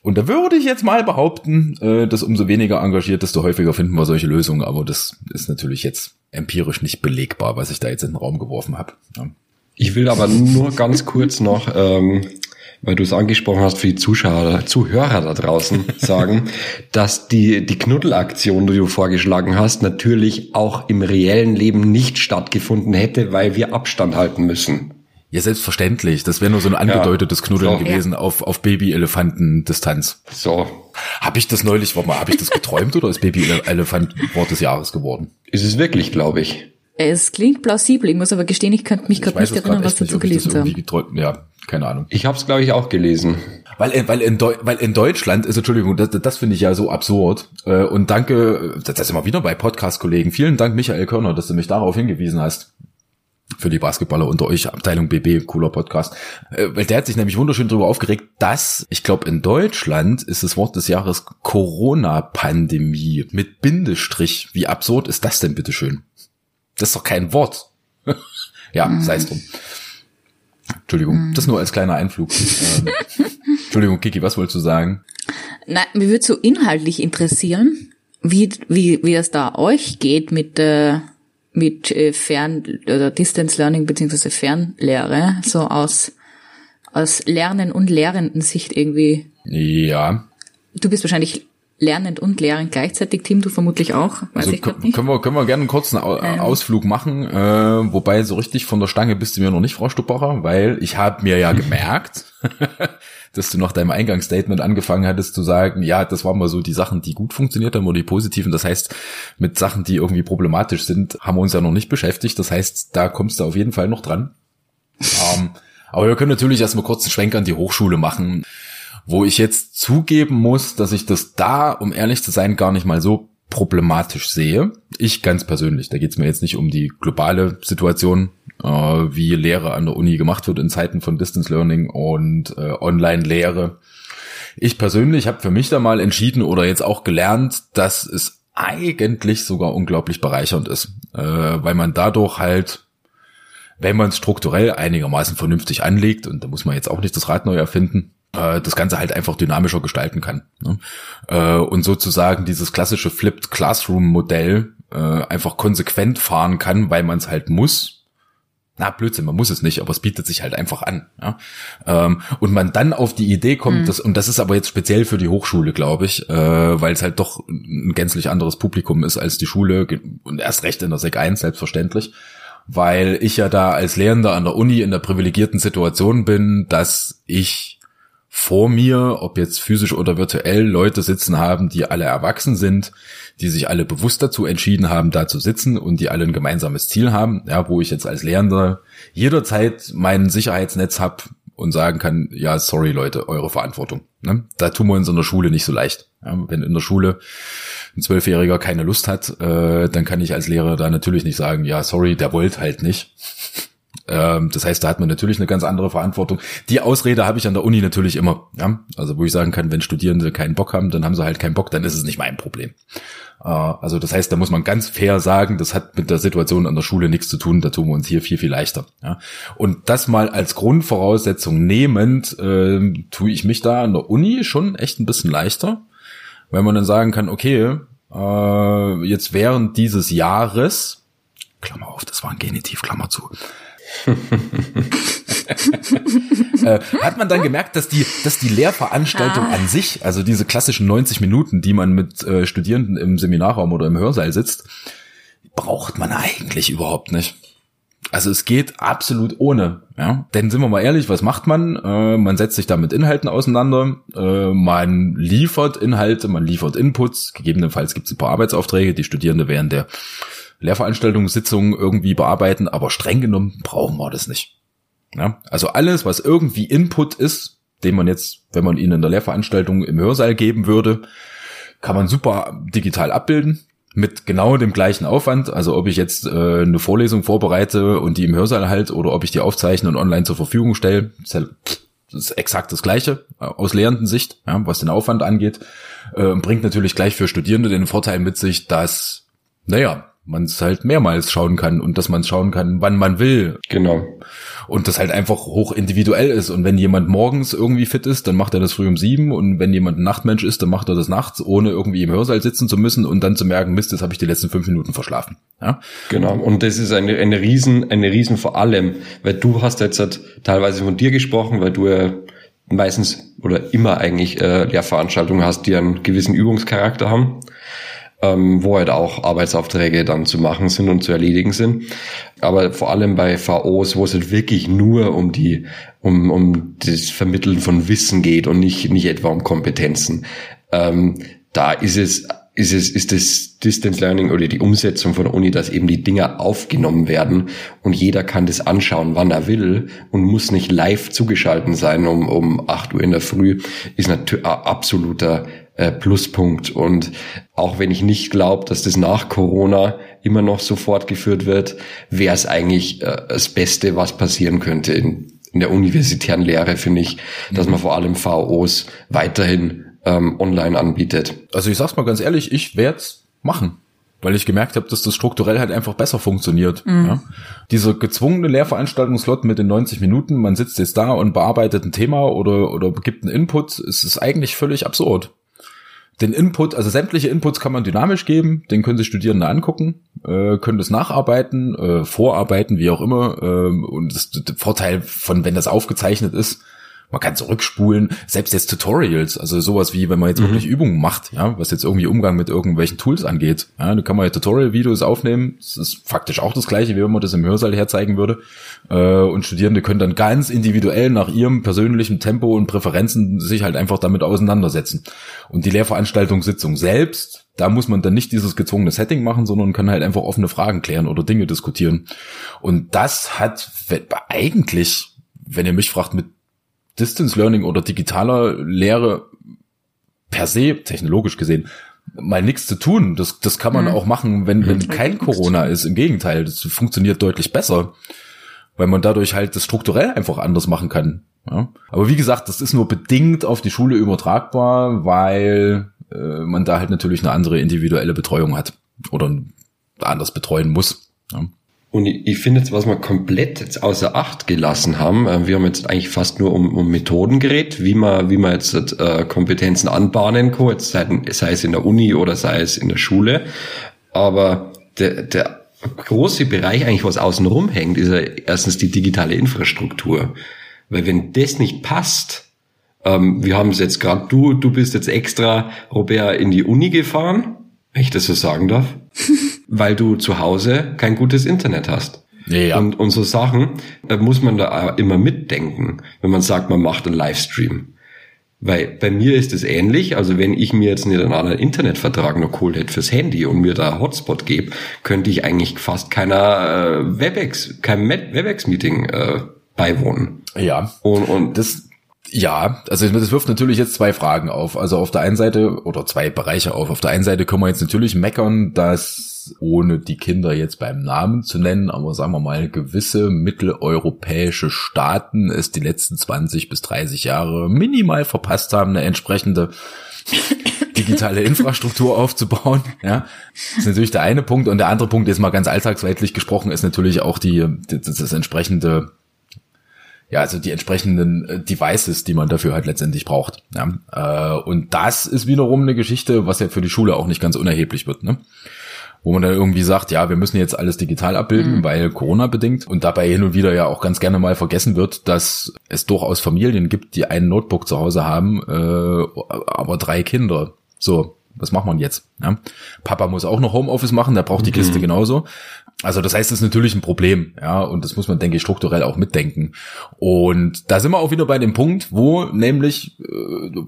Und da würde ich jetzt mal behaupten, äh, dass umso weniger engagiert, desto häufiger finden wir solche Lösungen. Aber das ist natürlich jetzt empirisch nicht belegbar, was ich da jetzt in den Raum geworfen habe. Ja. Ich will aber nur ganz kurz noch, ähm, weil du es angesprochen hast, für die Zuschauer, Zuhörer da draußen sagen, dass die, die Knuddelaktion, die du vorgeschlagen hast, natürlich auch im reellen Leben nicht stattgefunden hätte, weil wir Abstand halten müssen. Ja, selbstverständlich. Das wäre nur so ein angedeutetes Knuddeln So. gewesen auf, auf Baby-Elefanten-Distanz. So. Habe ich das neulich, warte mal, habe ich das geträumt oder ist Baby-Elefant Wort des Jahres geworden? Ist es wirklich, glaube ich. Es klingt plausibel, ich muss aber gestehen, ich könnte mich Ich gerade nicht erinnern, was dazu gelesen haben. geträumt, ja, keine Ahnung. Ich habe es, glaube ich, auch gelesen. Weil, weil, in Deu weil in Deutschland ist, Entschuldigung, das, das finde ich ja so absurd. Äh, Und danke, das ist immer wieder bei Podcast-Kollegen. Vielen Dank, Michael Körner, dass du mich darauf hingewiesen hast. Für die Basketballer unter euch, Abteilung BB, cooler Podcast. Äh, Weil der hat sich nämlich wunderschön darüber aufgeregt, dass, ich glaube, in Deutschland ist das Wort des Jahres Corona-Pandemie mit Bindestrich. Wie absurd ist das denn, bitteschön? Das ist doch kein Wort. ja, sei es drum. Entschuldigung, das nur als kleiner Einflug. Ähm, Entschuldigung, Kiki, was wolltest du sagen? Nein, mir würde so inhaltlich interessieren, wie, wie, wie es da euch geht mit, äh, mit äh, Fern- oder Distance Learning beziehungsweise Fernlehre, so aus, aus Lernen und Lehrenden Sicht irgendwie. Ja, Du bist wahrscheinlich lernend und lehrend gleichzeitig, Tim, du vermutlich auch, weiß also ich können nicht. können wir, können wir gerne einen kurzen Au Ausflug machen, äh, wobei so richtig von der Stange bist du mir noch nicht, Frau Stuppacher, weil ich habe mir ja gemerkt, dass du nach deinem Eingangsstatement angefangen hattest zu sagen, ja, das waren mal so die Sachen, die gut funktioniert haben oder die positiven. Das heißt, mit Sachen, die irgendwie problematisch sind, haben wir uns ja noch nicht beschäftigt. Das heißt, da kommst du auf jeden Fall noch dran. ähm, aber wir können natürlich erstmal kurz einen Schwenk an die Hochschule machen, wo ich jetzt zugeben muss, dass ich das da, um ehrlich zu sein, gar nicht mal so problematisch sehe. Ich ganz persönlich, da geht es mir jetzt nicht um die globale Situation, äh, wie Lehre an der Uni gemacht wird in Zeiten von Distance Learning und äh, Online-Lehre. Ich persönlich habe für mich da mal entschieden oder jetzt auch gelernt, dass es eigentlich sogar unglaublich bereichernd ist, äh, weil man dadurch halt wenn man es strukturell einigermaßen vernünftig anlegt, und da muss man jetzt auch nicht das Rad neu erfinden, äh, das Ganze halt einfach dynamischer gestalten kann. Ne? Äh, und sozusagen dieses klassische Flipped Classroom Modell äh, einfach konsequent fahren kann, weil man es halt muss. Na, Blödsinn, man muss es nicht, aber es bietet sich halt einfach an. Ja? Ähm, und man dann auf die Idee kommt, mhm. dass, und das ist aber jetzt speziell für die Hochschule, glaube ich, äh, weil es halt doch ein gänzlich anderes Publikum ist als die Schule und erst recht in der Sek 1, selbstverständlich weil ich ja da als Lehrender an der Uni in der privilegierten Situation bin, dass ich vor mir, ob jetzt physisch oder virtuell, Leute sitzen haben, die alle erwachsen sind, die sich alle bewusst dazu entschieden haben, da zu sitzen und die alle ein gemeinsames Ziel haben, ja, wo ich jetzt als Lehrender jederzeit mein Sicherheitsnetz hab und sagen kann, ja, sorry Leute, eure Verantwortung. Ne? Da tun wir uns in der Schule nicht so leicht. Ja, wenn in der Schule ein Zwölfjähriger keine Lust hat, äh, dann kann ich als Lehrer da natürlich nicht sagen, ja, sorry, der wollte halt nicht. Ähm, das heißt, da hat man natürlich eine ganz andere Verantwortung. Die Ausrede habe ich an der Uni natürlich immer. Ja? Also wo ich sagen kann, wenn Studierende keinen Bock haben, dann haben sie halt keinen Bock, dann ist es nicht mein Problem. Äh, also das heißt, da muss man ganz fair sagen, das hat mit der Situation an der Schule nichts zu tun, da tun wir uns hier viel, viel leichter. Ja? Und das mal als Grundvoraussetzung nehmend, äh, tue ich mich da an der Uni schon echt ein bisschen leichter, weil man dann sagen kann, okay, äh, jetzt während dieses Jahres, Klammer auf, das war ein Genitiv, Klammer zu, äh, hat man dann gemerkt, dass die, dass die Lehrveranstaltung ah. an sich, also diese klassischen 90 Minuten, die man mit äh, Studierenden im Seminarraum oder im Hörsaal sitzt, braucht man eigentlich überhaupt nicht. Also es geht absolut ohne. Ja? Denn sind wir mal ehrlich, was macht man? Äh, man setzt sich da mit Inhalten auseinander, äh, man liefert Inhalte, man liefert Inputs, gegebenenfalls gibt es ein paar Arbeitsaufträge, die Studierende während der Lehrveranstaltungssitzungen irgendwie bearbeiten, aber streng genommen brauchen wir das nicht. Ja? Also alles, was irgendwie Input ist, den man jetzt, wenn man ihn in der Lehrveranstaltung im Hörsaal geben würde, kann man super digital abbilden mit genau dem gleichen Aufwand. Also ob ich jetzt äh, eine Vorlesung vorbereite und die im Hörsaal halt oder ob ich die aufzeichne und online zur Verfügung stelle, das ist exakt das Gleiche äh, aus Lehrendensicht, ja, was den Aufwand angeht. Äh, bringt natürlich gleich für Studierende den Vorteil mit sich, dass, naja, man es halt mehrmals schauen kann und dass man es schauen kann, wann man will. Genau. Und das halt einfach hoch individuell ist. Und wenn jemand morgens irgendwie fit ist, dann macht er das früh um sieben. Und wenn jemand ein Nachtmensch ist, dann macht er das nachts, ohne irgendwie im Hörsaal sitzen zu müssen und dann zu merken, Mist, das habe ich die letzten fünf Minuten verschlafen. Ja? Genau. Und das ist eine, eine Riesen, eine Riesen vor allem, weil du hast jetzt halt teilweise von dir gesprochen, weil du ja meistens oder immer eigentlich äh, Lehrveranstaltungen hast, die einen gewissen Übungscharakter haben ähm, wo halt auch Arbeitsaufträge dann zu machen sind und zu erledigen sind. Aber vor allem bei VOs, wo es halt wirklich nur um die, um, um das Vermitteln von Wissen geht und nicht, nicht etwa um Kompetenzen. Ähm, da ist es ist es, ist das Distance Learning oder die Umsetzung von der Uni, dass eben die Dinger aufgenommen werden und jeder kann das anschauen, wann er will und muss nicht live zugeschalten sein um, um acht Uhr in der Früh, ist natürlich absoluter äh, Pluspunkt. Und auch wenn ich nicht glaube, dass das nach Corona immer noch so fortgeführt wird, wäre es eigentlich äh, das Beste, was passieren könnte in, in der universitären Lehre, finde ich, dass man vor allem VOs weiterhin ähm, online anbietet. Also ich sag's mal ganz ehrlich, ich werde machen weil ich gemerkt habe, dass das strukturell halt einfach besser funktioniert. Mhm. Ja. Dieser gezwungene Lehrveranstaltungslot mit den 90 Minuten, man sitzt jetzt da und bearbeitet ein Thema oder, oder gibt einen Input, es ist eigentlich völlig absurd den Input, also sämtliche Inputs kann man dynamisch geben, den können sich Studierende angucken, äh, können das nacharbeiten, äh, vorarbeiten, wie auch immer. Äh, und das, der Vorteil von, wenn das aufgezeichnet ist, man kann zurückspulen, selbst jetzt Tutorials, also sowas wie, wenn man jetzt mhm. wirklich Übungen macht, ja, was jetzt irgendwie Umgang mit irgendwelchen Tools angeht, ja, da kann man ja Tutorial-Videos aufnehmen, das ist faktisch auch das gleiche, wie wenn man das im Hörsaal herzeigen würde, äh, und Studierende können dann ganz individuell nach ihrem persönlichen Tempo und Präferenzen sich halt einfach damit auseinandersetzen. Und die Lehrveranstaltungssitzung selbst, da muss man dann nicht dieses gezwungene Setting machen, sondern kann halt einfach offene Fragen klären oder Dinge diskutieren. Und das hat eigentlich, wenn ihr mich fragt, mit Distance Learning oder digitaler Lehre per se, technologisch gesehen, mal nichts zu tun. Das, das kann man mhm. auch machen, wenn, wenn kein Corona ist. Im Gegenteil, das funktioniert deutlich besser, weil man dadurch halt das strukturell einfach anders machen kann. Ja? Aber wie gesagt, das ist nur bedingt auf die Schule übertragbar, weil äh, man da halt natürlich eine andere individuelle Betreuung hat oder anders betreuen muss. Ja? Und ich, ich finde jetzt, was wir komplett jetzt außer Acht gelassen haben, äh, wir haben jetzt eigentlich fast nur um, um Methoden geredet, wie man, wie man jetzt äh, Kompetenzen anbahnen kann, jetzt sei, sei es in der Uni oder sei es in der Schule. Aber der, der große Bereich eigentlich, was außen rum hängt, ist ja erstens die digitale Infrastruktur. Weil wenn das nicht passt, ähm, wir haben es jetzt gerade, du, du bist jetzt extra, Robert, in die Uni gefahren, wenn ich das so sagen darf, weil du zu Hause kein gutes Internet hast. Ja. Und, und so Sachen äh, muss man da immer mitdenken, wenn man sagt, man macht einen Livestream. Weil bei mir ist es ähnlich, also wenn ich mir jetzt nicht einen anderen Internetvertrag noch geholt hätte fürs Handy und mir da Hotspot gebe, könnte ich eigentlich fast keiner äh, Webex, keinem Webex-Meeting äh, beiwohnen. Ja. Und, und Das, ja, also das wirft natürlich jetzt zwei Fragen auf. Also auf der einen Seite oder zwei Bereiche auf. Auf der einen Seite können wir jetzt natürlich meckern, dass ohne die Kinder jetzt beim Namen zu nennen, aber sagen wir mal gewisse mitteleuropäische Staaten es die letzten 20 bis 30 Jahre minimal verpasst haben, eine entsprechende digitale Infrastruktur aufzubauen. Ja, das ist natürlich der eine Punkt und der andere Punkt, jetzt mal ganz alltagsweltlich gesprochen, ist natürlich auch die das, das entsprechende ja, also die entsprechenden äh, Devices, die man dafür halt letztendlich braucht. Ja? Äh, und das ist wiederum eine Geschichte, was ja für die Schule auch nicht ganz unerheblich wird. Ne? Wo man dann irgendwie sagt, ja, wir müssen jetzt alles digital abbilden, Mhm. weil Corona bedingt. Und dabei hin und wieder ja auch ganz gerne mal vergessen wird, dass es durchaus Familien gibt, die ein Notebook zu Hause haben, äh, aber drei Kinder. So, was macht man jetzt? Ja? Papa muss auch noch Homeoffice machen, der braucht die Kiste genauso. Also das heißt, das ist natürlich ein Problem, ja, und das muss man, denke ich, strukturell auch mitdenken. Und da sind wir auch wieder bei dem Punkt, wo nämlich, äh,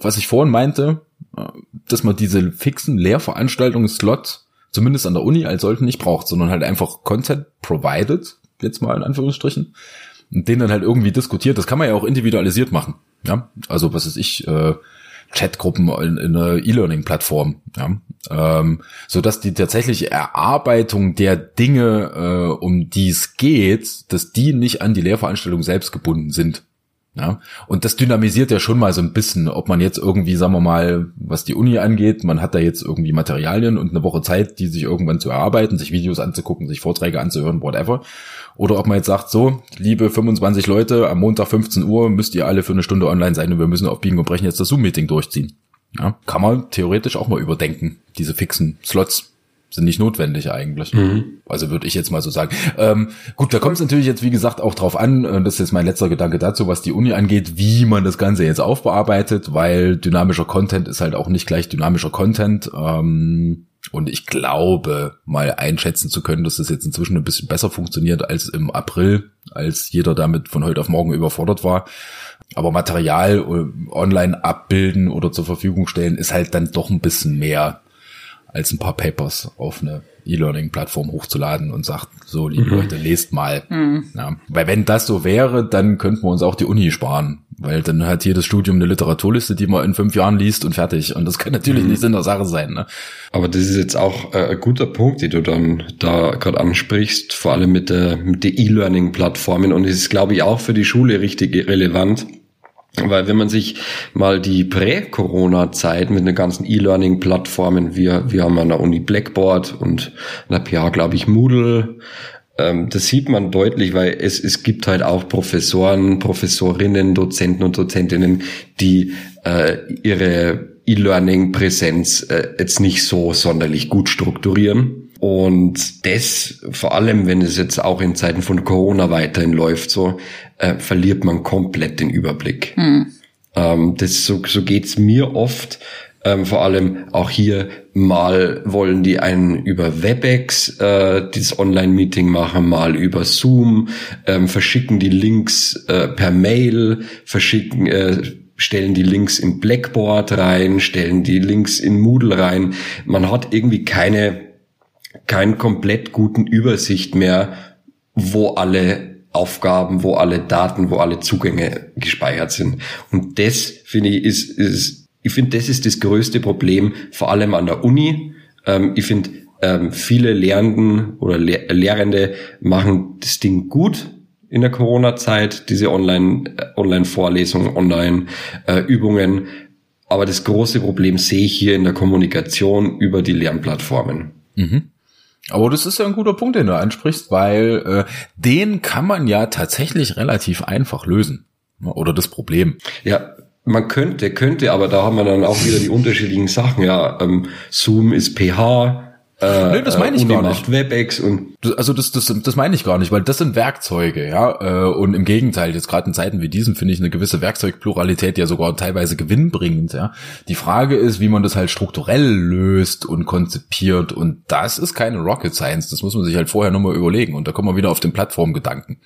was ich vorhin meinte, äh, dass man diese fixen Lehrveranstaltungen-Slot zumindest an der Uni als sollten nicht braucht, sondern halt einfach Content provided, jetzt mal in Anführungsstrichen, und den dann halt irgendwie diskutiert. Das kann man ja auch individualisiert machen, ja. Also was ist ich, äh, Chatgruppen in, in einer E-Learning-Plattform, ja, ähm, so dass die tatsächliche Erarbeitung der Dinge, äh, um die es geht, dass die nicht an die Lehrveranstaltung selbst gebunden sind. Ja, und das dynamisiert ja schon mal so ein bisschen, ob man jetzt irgendwie, sagen wir mal, was die Uni angeht, man hat da jetzt irgendwie Materialien und eine Woche Zeit, die sich irgendwann zu erarbeiten, sich Videos anzugucken, sich Vorträge anzuhören, whatever. Oder ob man jetzt sagt, so, liebe 25 Leute, am Montag 15 Uhr müsst ihr alle für eine Stunde online sein und wir müssen auf Biegen und Brechen jetzt das Zoom-Meeting durchziehen. Ja, kann man theoretisch auch mal überdenken. Diese fixen Slots sind nicht notwendig eigentlich. Also würde ich jetzt mal so sagen. Ähm, gut, da kommt es natürlich jetzt, wie gesagt, auch drauf an, und das ist jetzt mein letzter Gedanke dazu, was die Uni angeht, wie man das Ganze jetzt aufbearbeitet, weil dynamischer Content ist halt auch nicht gleich dynamischer Content. Ähm, und ich glaube, mal einschätzen zu können, dass das jetzt inzwischen ein bisschen besser funktioniert als im April, als jeder damit von heute auf morgen überfordert war. Aber Material äh, online abbilden oder zur Verfügung stellen ist halt dann doch ein bisschen mehr als ein paar Papers auf eine E-Learning-Plattform hochzuladen und sagt, so, liebe Leute, lest mal. Ja. Weil wenn das so wäre, dann könnten wir uns auch die Uni sparen. Weil dann hat jedes Studium eine Literaturliste, die man in fünf Jahren liest und fertig. Und das kann natürlich nicht Sinn der Sache sein. Ne? Aber das ist jetzt auch äh, ein guter Punkt, den du dann da gerade ansprichst, vor allem mit der mit der E-Learning-Plattformen. Und es ist, glaube ich, auch für die Schule richtig relevant. Weil wenn man sich mal die Prä-Corona-Zeit mit den ganzen E-Learning-Plattformen, wir, wir haben an der Uni Blackboard und an der PH, glaube ich, Moodle, ähm, das sieht man deutlich, weil es, es gibt halt auch Professoren, Professorinnen, Dozenten und Dozentinnen, die äh, ihre E-Learning-Präsenz äh, jetzt nicht so sonderlich gut strukturieren. Und das, vor allem wenn es jetzt auch in Zeiten von Corona weiterhin läuft, so äh, verliert man komplett den Überblick. Ähm, das so, so geht's mir oft. Ähm, vor allem auch hier mal wollen die einen über WebEx äh, dieses Online-Meeting machen, mal über Zoom, ähm, verschicken die Links äh, per Mail, verschicken, äh, stellen die Links in Blackboard rein, stellen die Links in Moodle rein. Man hat irgendwie keine keinen komplett guten Übersicht mehr, wo alle Aufgaben, wo alle Daten, wo alle Zugänge gespeichert sind. Und das finde ich ist, ist ich finde, das ist das größte Problem, vor allem an der Uni. Ähm, ich finde, ähm, viele Lehrenden oder Lehr Lehrende machen das Ding gut in der Corona-Zeit, diese Online, äh, Online-Übungen. Aber das große Problem sehe ich hier in der Kommunikation über die Lernplattformen. Aber das ist ja ein guter Punkt, den du ansprichst, weil äh, den kann man ja tatsächlich relativ einfach lösen. Oder das Problem. Ja, man könnte, könnte, aber da haben wir dann auch wieder die unterschiedlichen Sachen. Ja, ähm, Zoom ist PH, äh, nee, das meine ich Uni gar nicht. WebEx und also das, das, das meine ich gar nicht, weil das sind Werkzeuge, ja. äh, Und im Gegenteil, jetzt gerade in Zeiten wie diesen finde ich eine gewisse Werkzeugpluralität ja sogar teilweise gewinnbringend, ja. Die Frage ist, wie man das halt strukturell löst und konzipiert. Und das ist keine Rocket Science. Das muss man sich halt vorher nochmal überlegen. Und da kommen wir wieder auf den Plattformgedanken.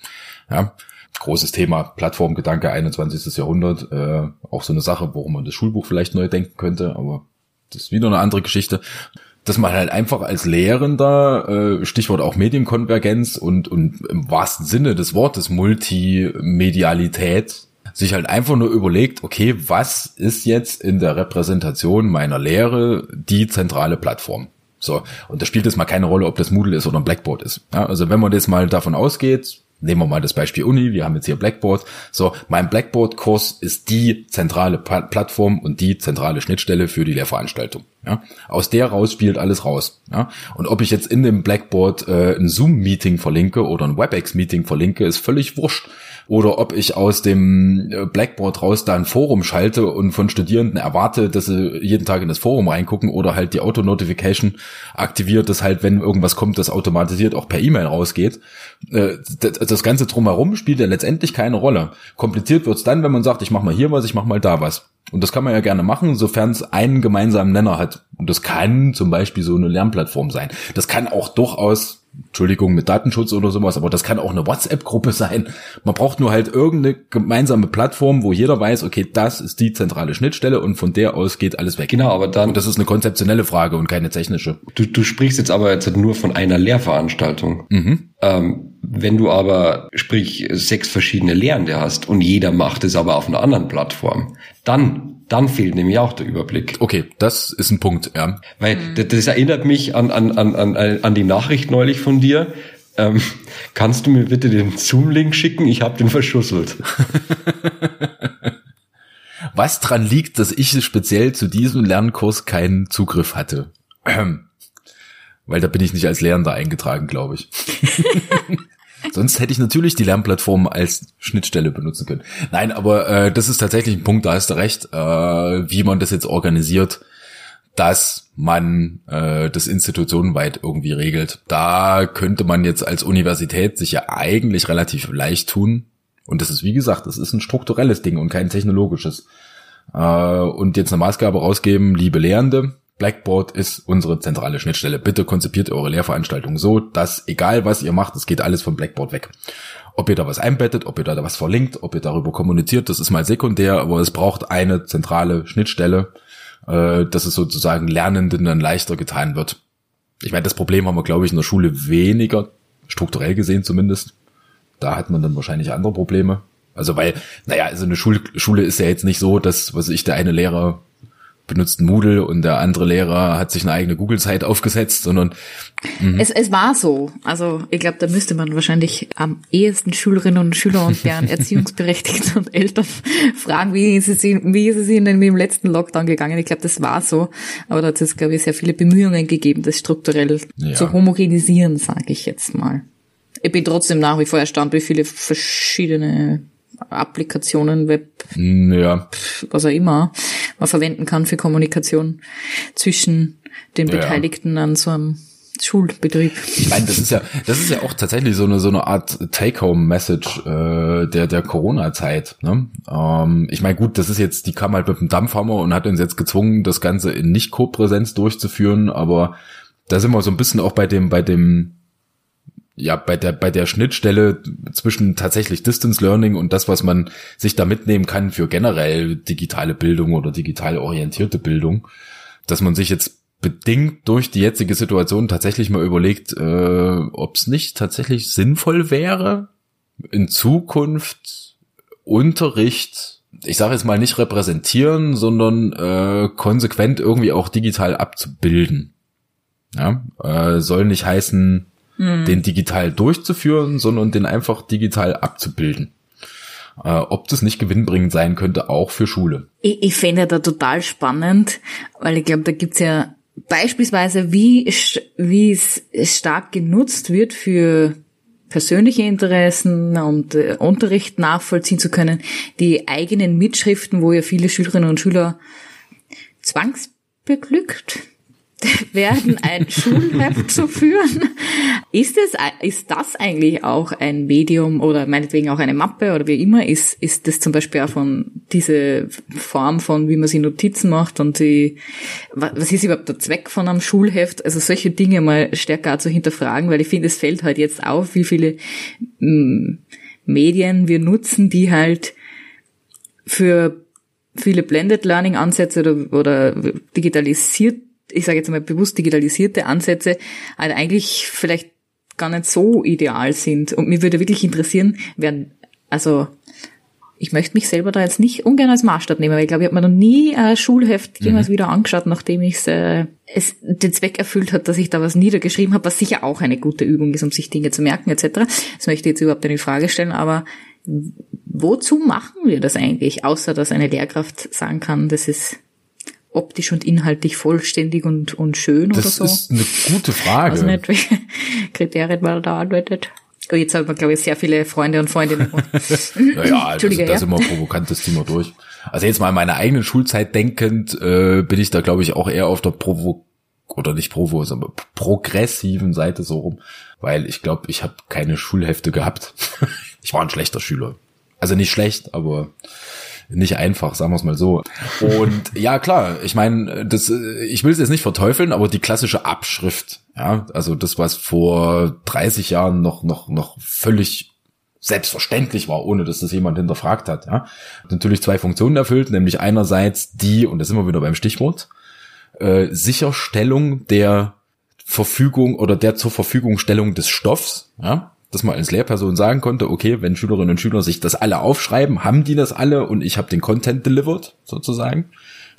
Ja. Großes Thema, Plattformgedanke, 21. Jahrhundert, äh, auch so eine Sache, worum man das Schulbuch vielleicht neu denken könnte, aber das ist wieder eine andere Geschichte dass man halt einfach als Lehrender, äh, Stichwort auch Medienkonvergenz und, und im wahrsten Sinne des Wortes Multimedialität, sich halt einfach nur überlegt, okay, was ist jetzt in der Repräsentation meiner Lehre die zentrale Plattform? So, und da spielt es mal keine Rolle, ob das Moodle ist oder ein Blackboard ist. Ja, also wenn man jetzt mal davon ausgeht, Nehmen wir mal das Beispiel Uni, wir haben jetzt hier Blackboard. So, mein Blackboard-Kurs ist die zentrale Plattform und die zentrale Schnittstelle für die Lehrveranstaltung. Ja? Aus der raus spielt alles raus. Ja? Und ob ich jetzt in dem Blackboard äh, ein Zoom-Meeting verlinke oder ein WebEx-Meeting verlinke, ist völlig wurscht oder ob ich aus dem äh, Blackboard raus da ein Forum schalte und von Studierenden erwarte, dass sie jeden Tag in das Forum reingucken oder halt die Auto-Notification aktiviert, dass halt, wenn irgendwas kommt, das automatisiert auch per E-Mail rausgeht. Äh, das Ganze drumherum spielt ja letztendlich keine Rolle. Kompliziert wird's dann, wenn man sagt, ich mach mal hier was, ich mach mal da was. Und das kann man ja gerne machen, sofern es einen gemeinsamen Nenner hat. Und das kann zum Beispiel so eine Lernplattform sein. Das kann auch durchaus Entschuldigung, mit Datenschutz oder sowas, aber das kann auch eine WhatsApp-Gruppe sein. Man braucht nur halt irgendeine gemeinsame Plattform, wo jeder weiß, okay, das ist die zentrale Schnittstelle und von der aus geht alles weg. Genau, aber dann. Und das ist eine konzeptionelle Frage und keine technische. Du, du sprichst jetzt aber jetzt nur von einer Lehrveranstaltung. Mhm. Ähm, wenn du aber, sprich, sechs verschiedene Lehrende hast und jeder macht es aber auf einer anderen Plattform, dann dann fehlt nämlich auch der Überblick. Okay, das ist ein Punkt, ja. Weil mhm. das, das, erinnert mich an, an, an, an, an die Nachricht neulich von dir. Ähm, kannst du mir bitte den Zoom-Link schicken? Ich habe den verschusselt. Was dran liegt, dass ich speziell zu diesem Lernkurs keinen Zugriff hatte? Weil da bin ich nicht als Lehrender eingetragen, glaube ich. Sonst hätte ich natürlich die Lernplattform als Schnittstelle benutzen können. Nein, aber äh, das ist tatsächlich ein Punkt, da hast du recht, äh, wie man das jetzt organisiert, dass man äh, das institutionenweit irgendwie regelt. Da könnte man jetzt als Universität sich ja eigentlich relativ leicht tun. Und das ist, wie gesagt, das ist ein strukturelles Ding und kein technologisches. Äh, und jetzt eine Maßgabe rausgeben, liebe Lehrende, Blackboard ist unsere zentrale Schnittstelle. Bitte konzipiert eure Lehrveranstaltung so, dass egal was ihr macht, es geht alles vom Blackboard weg. Ob ihr da was einbettet, ob ihr da was verlinkt, ob ihr darüber kommuniziert, das ist mal sekundär, aber es braucht eine zentrale Schnittstelle, äh, dass es sozusagen Lernenden dann leichter getan wird. Ich meine, das Problem haben wir, glaube ich, in der Schule weniger, strukturell gesehen zumindest. Da hat man dann wahrscheinlich andere Probleme. Also weil, naja, also eine Schule, Schule ist ja jetzt nicht so, dass, was ich, der eine Lehrer benutzt Moodle und der andere Lehrer hat sich eine eigene Google-Zeit aufgesetzt, sondern mhm. es, es war so. Also ich glaube, da müsste man wahrscheinlich am ehesten Schülerinnen und Schüler und deren Erziehungsberechtigten und Eltern fragen, wie ist es ihnen, wie ist es ihnen im letzten Lockdown gegangen. Ich glaube, das war so. Aber da hat es, glaube ich, sehr viele Bemühungen gegeben, das strukturell ja. zu homogenisieren, sage ich jetzt mal. Ich bin trotzdem nach wie vor erstaunt, wie viele verschiedene Applikationen, Web, ja. was auch immer, man verwenden kann für Kommunikation zwischen den Beteiligten ja. an so einem Schulbetrieb. Ich meine, das ist ja, das ist ja auch tatsächlich so eine so eine Art Take-home-Message äh, der der Corona-Zeit. Ne? Ähm, ich meine, gut, das ist jetzt, die kam halt mit dem Dampfhammer und hat uns jetzt gezwungen, das Ganze in Nicht-Co-Präsenz durchzuführen, aber da sind wir so ein bisschen auch bei dem bei dem ja, bei der, bei der Schnittstelle zwischen tatsächlich Distance Learning und das, was man sich da mitnehmen kann für generell digitale Bildung oder digital orientierte Bildung, dass man sich jetzt bedingt durch die jetzige Situation tatsächlich mal überlegt, äh, ob es nicht tatsächlich sinnvoll wäre, in Zukunft Unterricht, ich sage jetzt mal nicht repräsentieren, sondern äh, konsequent irgendwie auch digital abzubilden. Ja, äh, soll nicht heißen, hm. den digital durchzuführen, sondern den einfach digital abzubilden. Äh, ob das nicht gewinnbringend sein könnte, auch für Schule. Ich, ich fände da total spannend, weil ich glaube, da gibt's ja beispielsweise, wie, wie es stark genutzt wird für persönliche Interessen und äh, Unterricht nachvollziehen zu können, die eigenen Mitschriften, wo ja viele Schülerinnen und Schüler zwangsbeglückt werden, ein Schulheft zu führen. Ist es, ist das eigentlich auch ein Medium oder meinetwegen auch eine Mappe oder wie immer? Ist, ist das zum Beispiel auch von diese Form von, wie man sich Notizen macht und die, was ist überhaupt der Zweck von einem Schulheft? Also solche Dinge mal stärker zu hinterfragen, weil ich finde, es fällt halt jetzt auf, wie viele m, Medien wir nutzen, die halt für viele Blended Learning Ansätze oder, oder digitalisiert ich sage jetzt mal bewusst digitalisierte Ansätze halt eigentlich vielleicht gar nicht so ideal sind. Und mir würde wirklich interessieren, wer, also ich möchte mich selber da jetzt nicht ungern als Maßstab nehmen, weil ich glaube, ich habe mir noch nie ein Schulheft mhm. jemals wieder angeschaut, nachdem ich äh, es den Zweck erfüllt hat, dass ich da was niedergeschrieben habe, was sicher auch eine gute Übung ist, um sich Dinge zu merken etc. Das möchte ich jetzt überhaupt nicht in Frage stellen, aber wozu machen wir das eigentlich, außer dass eine Lehrkraft sagen kann, das ist optisch und inhaltlich vollständig und, und schön das oder so? Das ist eine gute Frage. Also nicht, welche Kriterien man da arbeitet. Oh, jetzt hat man, glaube ich, sehr viele Freunde und Freundinnen. naja, also, das ist immer provokant, das Thema durch. Also jetzt mal meine eigene Schulzeit denkend, äh, bin ich da, glaube ich, auch eher auf der Provo oder nicht Provo, sondern progressiven Seite so rum, weil ich glaube, ich habe keine Schulhefte gehabt. ich war ein schlechter Schüler. Also nicht schlecht, aber nicht einfach, sagen wir es mal so. Und ja, klar, ich meine, das, ich will es jetzt nicht verteufeln, aber die klassische Abschrift, ja, also das, was vor 30 Jahren noch, noch, noch völlig selbstverständlich war, ohne dass das jemand hinterfragt hat, ja, hat natürlich zwei Funktionen erfüllt, nämlich einerseits die, und da sind wir wieder beim Stichwort, äh, Sicherstellung der Verfügung oder der zur Verfügungstellung des Stoffs, ja, dass man als Lehrperson sagen konnte, okay, wenn Schülerinnen und Schüler sich das alle aufschreiben, haben die das alle und ich habe den Content delivered, sozusagen.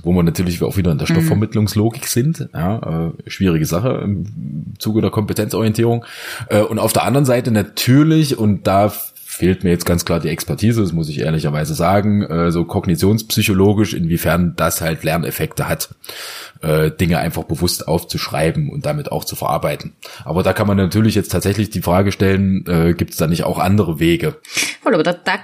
Wo wir natürlich auch wieder in der mhm. Stoffvermittlungslogik sind. Ja, äh, schwierige Sache im Zuge der Kompetenzorientierung. Äh, und auf der anderen Seite natürlich, und da fehlt mir jetzt ganz klar die Expertise, das muss ich ehrlicherweise sagen, äh, so kognitionspsychologisch, inwiefern das halt Lerneffekte hat, äh, Dinge einfach bewusst aufzuschreiben und damit auch zu verarbeiten. Aber da kann man natürlich jetzt tatsächlich die Frage stellen, äh, gibt es da nicht auch andere Wege? Voll, da, da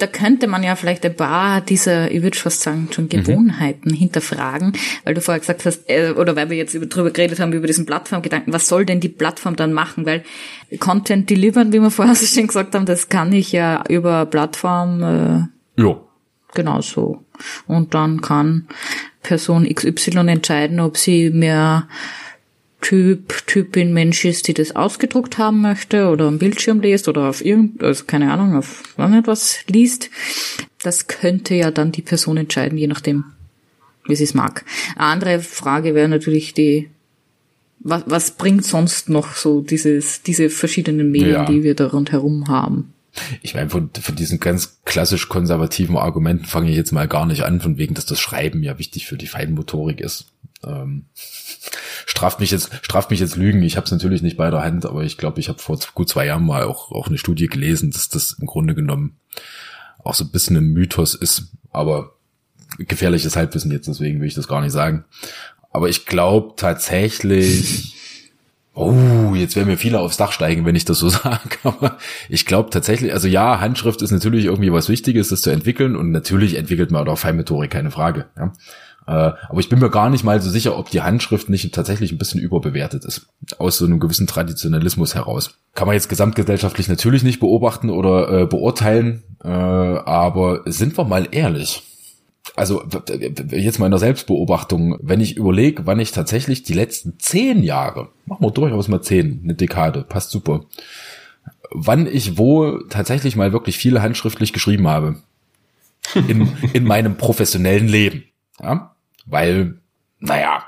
da könnte man ja vielleicht ein paar dieser, ich würde fast sagen, schon mhm. Gewohnheiten mhm. hinterfragen, weil du vorher gesagt hast, äh, oder weil wir jetzt darüber geredet haben, über diesen Plattformgedanken, was soll denn die Plattform dann machen? Weil Content delivern, wie wir vorher schon gesagt haben, das kann ich ja über Plattform äh, ja. genauso. Und dann kann Person XY entscheiden, ob sie mir Typ, Typin Mensch ist, die das ausgedruckt haben möchte oder am Bildschirm liest oder auf irgend, also keine Ahnung, auf irgendetwas liest. Das könnte ja dann die Person entscheiden, je nachdem, wie sie es mag. Eine andere Frage wäre natürlich die, was, was bringt sonst noch so dieses, diese verschiedenen Medien, ja. die wir da rundherum haben? Ich meine, von, von diesen ganz klassisch konservativen Argumenten fange ich jetzt mal gar nicht an, von wegen, dass das Schreiben ja wichtig für die Feinmotorik ist. Ähm, straft mich jetzt, straft mich jetzt Lügen. Ich habe es natürlich nicht bei der Hand, aber ich glaube, ich habe vor gut zwei Jahren mal auch, auch eine Studie gelesen, dass das im Grunde genommen auch so ein bisschen ein Mythos ist. Aber gefährliches Halbwissen jetzt, deswegen will ich das gar nicht sagen. Aber ich glaube tatsächlich, oh, jetzt werden mir viele aufs Dach steigen, wenn ich das so sage. Aber ich glaube tatsächlich, also ja, Handschrift ist natürlich irgendwie was Wichtiges, das zu entwickeln. Und natürlich entwickelt man auch Feinmethodik, keine Frage. Ja. Äh, aber ich bin mir gar nicht mal so sicher, ob die Handschrift nicht tatsächlich ein bisschen überbewertet ist. Aus so einem gewissen Traditionalismus heraus. Kann man jetzt gesamtgesellschaftlich natürlich nicht beobachten oder äh, beurteilen, äh, aber sind wir mal ehrlich. Also jetzt mal in der Selbstbeobachtung, wenn ich überlege, wann ich tatsächlich die letzten zehn Jahre, machen wir durchaus mal zehn, eine Dekade, passt super, wann ich wo tatsächlich mal wirklich viel handschriftlich geschrieben habe in, in meinem professionellen Leben. Ja? Weil, naja,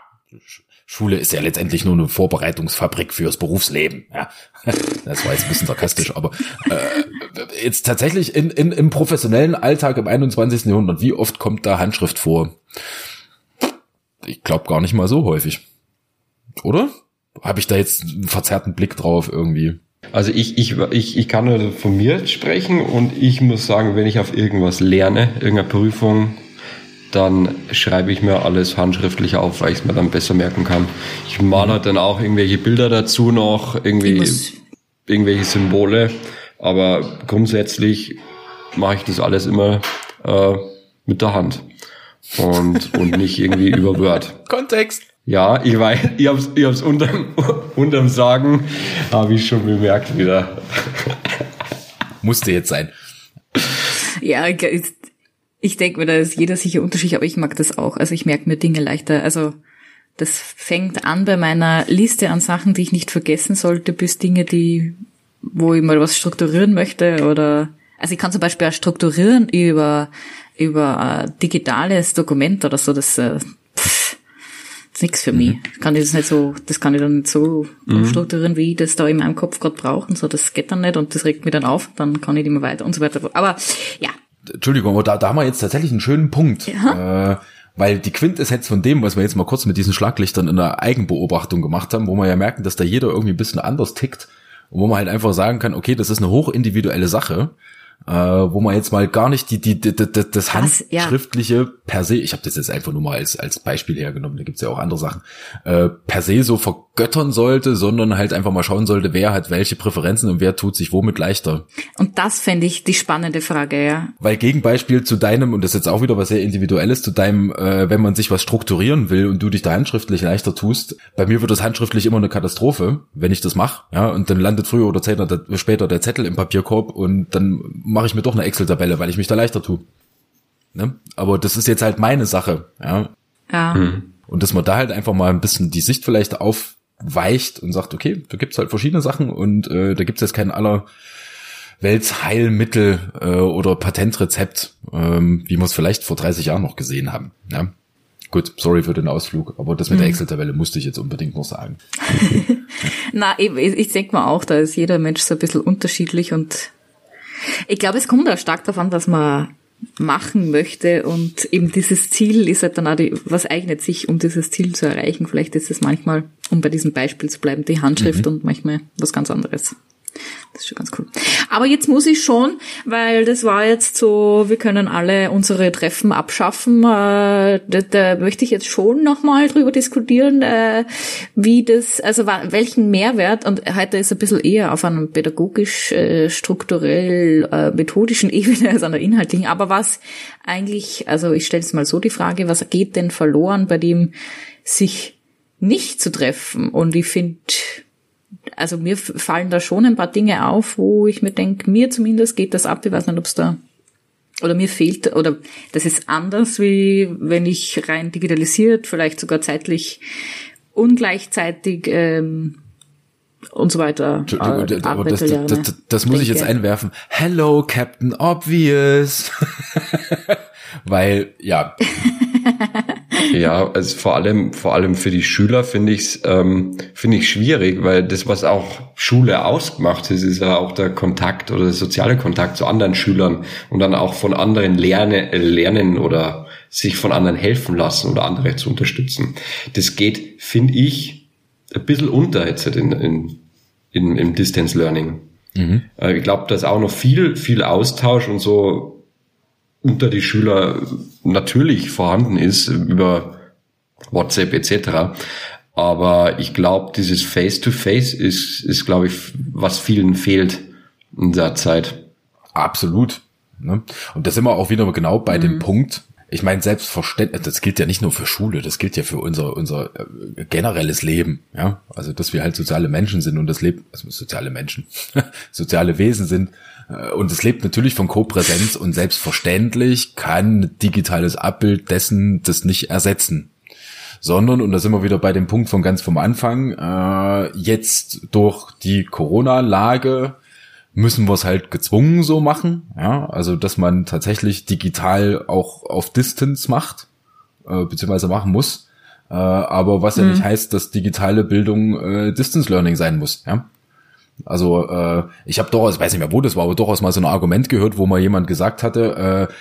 Schule ist ja letztendlich nur eine Vorbereitungsfabrik fürs Berufsleben. Ja, das war jetzt ein bisschen sarkastisch, aber äh, jetzt tatsächlich in, in, im professionellen Alltag im 21. Jahrhundert, wie oft kommt da Handschrift vor? Ich glaube gar nicht mal so häufig. Oder? Habe ich da jetzt einen verzerrten Blick drauf irgendwie? Also ich, ich, ich, ich kann nur von mir sprechen und ich muss sagen, wenn ich auf irgendwas lerne, irgendeine Prüfung, dann schreibe ich mir alles handschriftlich auf, weil ich es mir dann besser merken kann. Ich male dann auch irgendwelche Bilder dazu noch, irgendwie irgendwelche Symbole, aber grundsätzlich mache ich das alles immer äh, mit der Hand und, und nicht irgendwie über Word. Kontext. Ja, ich weiß, ich hab's, ich hab's unterm, unterm Sagen, habe ich schon bemerkt wieder. Musste jetzt sein. Ja, ich denke mir, da ist jeder sicher unterschiedlich, aber ich mag das auch. Also ich merke mir Dinge leichter. Also das fängt an bei meiner Liste an Sachen, die ich nicht vergessen sollte, bis Dinge, die, wo ich mal was strukturieren möchte oder also ich kann zum Beispiel auch strukturieren über über ein digitales Dokument oder so. Das, äh, pff, ist nichts für mhm. mich. Kann ich das nicht so, das kann ich dann nicht so mhm. strukturieren, wie ich das da in meinem Kopf gerade brauche und so. Das geht dann nicht und das regt mich dann auf. Dann kann ich immer weiter und so weiter. Aber ja, Entschuldigung, aber da, da haben wir jetzt tatsächlich einen schönen Punkt. Ja. Äh, weil die Quintessenz von dem, was wir jetzt mal kurz mit diesen Schlaglichtern in der Eigenbeobachtung gemacht haben, wo wir ja merken, dass da jeder irgendwie ein bisschen anders tickt und wo man halt einfach sagen kann, okay, das ist eine hochindividuelle Sache äh, wo man jetzt mal gar nicht die, die, die, die das handschriftliche ja. per se, ich habe das jetzt einfach nur mal als, als Beispiel hergenommen, da gibt's ja auch andere Sachen, äh, per se so vergöttern sollte, sondern halt einfach mal schauen sollte, wer hat welche Präferenzen und wer tut sich womit leichter. Und das fände ich die spannende Frage, ja. Weil Gegenbeispiel zu deinem, und das ist jetzt auch wieder was sehr Individuelles, zu deinem, äh, wenn man sich was strukturieren will und du dich da handschriftlich leichter tust, bei mir wird das handschriftlich immer eine Katastrophe, wenn ich das mache, ja, und dann landet früher oder später der Zettel im Papierkorb und dann mache ich mir doch eine Excel-Tabelle, weil ich mich da leichter tue. Ne? Aber das ist jetzt halt meine Sache, ja. Ja. Mhm. Und dass man da halt einfach mal ein bisschen die Sicht vielleicht aufweicht und sagt, okay, da gibt's halt verschiedene Sachen und äh, da gibt's jetzt kein aller Weltsheilmittel äh, oder Patentrezept, ähm, wie wir es vielleicht vor 30 Jahren noch gesehen haben. Ja? Gut, sorry für den Ausflug, aber das mit der mhm. Excel-Tabelle musste ich jetzt unbedingt noch sagen. Na, ich, ich denke mal auch, da ist jeder Mensch so ein bisschen unterschiedlich und ich glaube, es kommt auch stark davon, dass man machen möchte und eben dieses Ziel ist halt dann auch die, was eignet sich, um dieses Ziel zu erreichen. Vielleicht ist es manchmal, um bei diesem Beispiel zu bleiben, die Handschrift mhm. und manchmal was ganz anderes. Das ist schon ganz cool. Aber jetzt muss ich schon, weil das war jetzt so, wir können alle unsere Treffen abschaffen. Äh, da, da möchte ich jetzt schon nochmal drüber diskutieren, äh, wie das, also welchen Mehrwert, und heute ist ein bisschen eher auf einem pädagogisch, äh, strukturell, äh, methodischen Ebene als an der inhaltlichen, aber was eigentlich, also ich stelle es mal so die Frage, was geht denn verloren bei dem, sich nicht zu treffen? Und ich finde, also mir fallen da schon ein paar Dinge auf, wo ich mir denke, mir zumindest geht das ab. Ich weiß nicht, ob es da oder mir fehlt, oder das ist anders, wie wenn ich rein digitalisiert, vielleicht sogar zeitlich ungleichzeitig ähm, und so weiter. Aber das, das, das, das muss ich jetzt einwerfen. Hello, Captain Obvious. Weil, ja. ja, also vor allem, vor allem für die Schüler finde ich es ähm, finde ich schwierig, weil das, was auch Schule ausgemacht ist, ist ja auch der Kontakt oder der soziale Kontakt zu anderen Schülern und dann auch von anderen lernen, lernen oder sich von anderen helfen lassen oder andere zu unterstützen. Das geht, finde ich, ein bisschen unter jetzt in, in, in, im Distance Learning. Mhm. Äh, ich glaube, da ist auch noch viel, viel Austausch und so unter die Schüler natürlich vorhanden ist über WhatsApp etc. Aber ich glaube, dieses Face-to-Face -face ist, ist glaube ich, was vielen fehlt in der Zeit. Absolut. Ne? Und das sind wir auch wieder genau bei mhm. dem Punkt. Ich meine, selbstverständlich, das gilt ja nicht nur für Schule, das gilt ja für unser, unser äh, generelles Leben, ja. Also, dass wir halt soziale Menschen sind und das Leben, also soziale Menschen, soziale Wesen sind, und es lebt natürlich von Co-Präsenz und selbstverständlich kann digitales Abbild dessen das nicht ersetzen. Sondern, und da sind wir wieder bei dem Punkt von ganz vom Anfang, äh, jetzt durch die Corona-Lage müssen wir es halt gezwungen so machen, ja, also dass man tatsächlich digital auch auf Distance macht, äh, beziehungsweise machen muss, äh, aber was mhm. ja nicht heißt, dass digitale Bildung äh, Distance Learning sein muss, ja. Also äh, ich habe durchaus, ich weiß nicht mehr wo das war, aber durchaus mal so ein Argument gehört, wo mal jemand gesagt hatte, äh,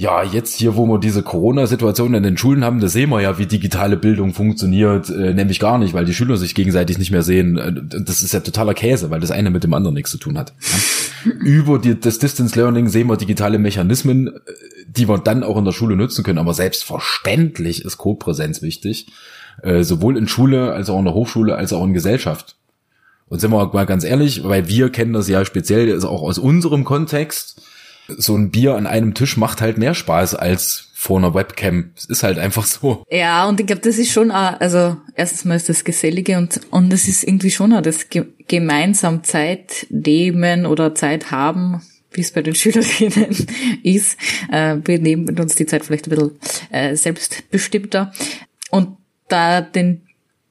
ja, jetzt hier, wo wir diese Corona-Situation in den Schulen haben, da sehen wir ja, wie digitale Bildung funktioniert, äh, nämlich gar nicht, weil die Schüler sich gegenseitig nicht mehr sehen. Äh, das ist ja totaler Käse, weil das eine mit dem anderen nichts zu tun hat. Ja? über die, das Distance Learning sehen wir digitale Mechanismen, äh, die wir dann auch in der Schule nutzen können. Aber selbstverständlich ist Co-Präsenz wichtig, äh, sowohl in Schule als auch in der Hochschule als auch in Gesellschaft. Und sind wir mal ganz ehrlich, weil wir kennen das ja speziell also auch aus unserem Kontext. So ein Bier an einem Tisch macht halt mehr Spaß als vor einer Webcam. Es ist halt einfach so. Ja, und ich glaube, das ist schon auch, also erstens mal ist das Gesellige und und es ist irgendwie schon auch das ge gemeinsam Zeit nehmen oder Zeit haben, wie es bei den Schülerinnen ist. Äh, wir nehmen uns die Zeit vielleicht ein bisschen äh, selbstbestimmter. Und da den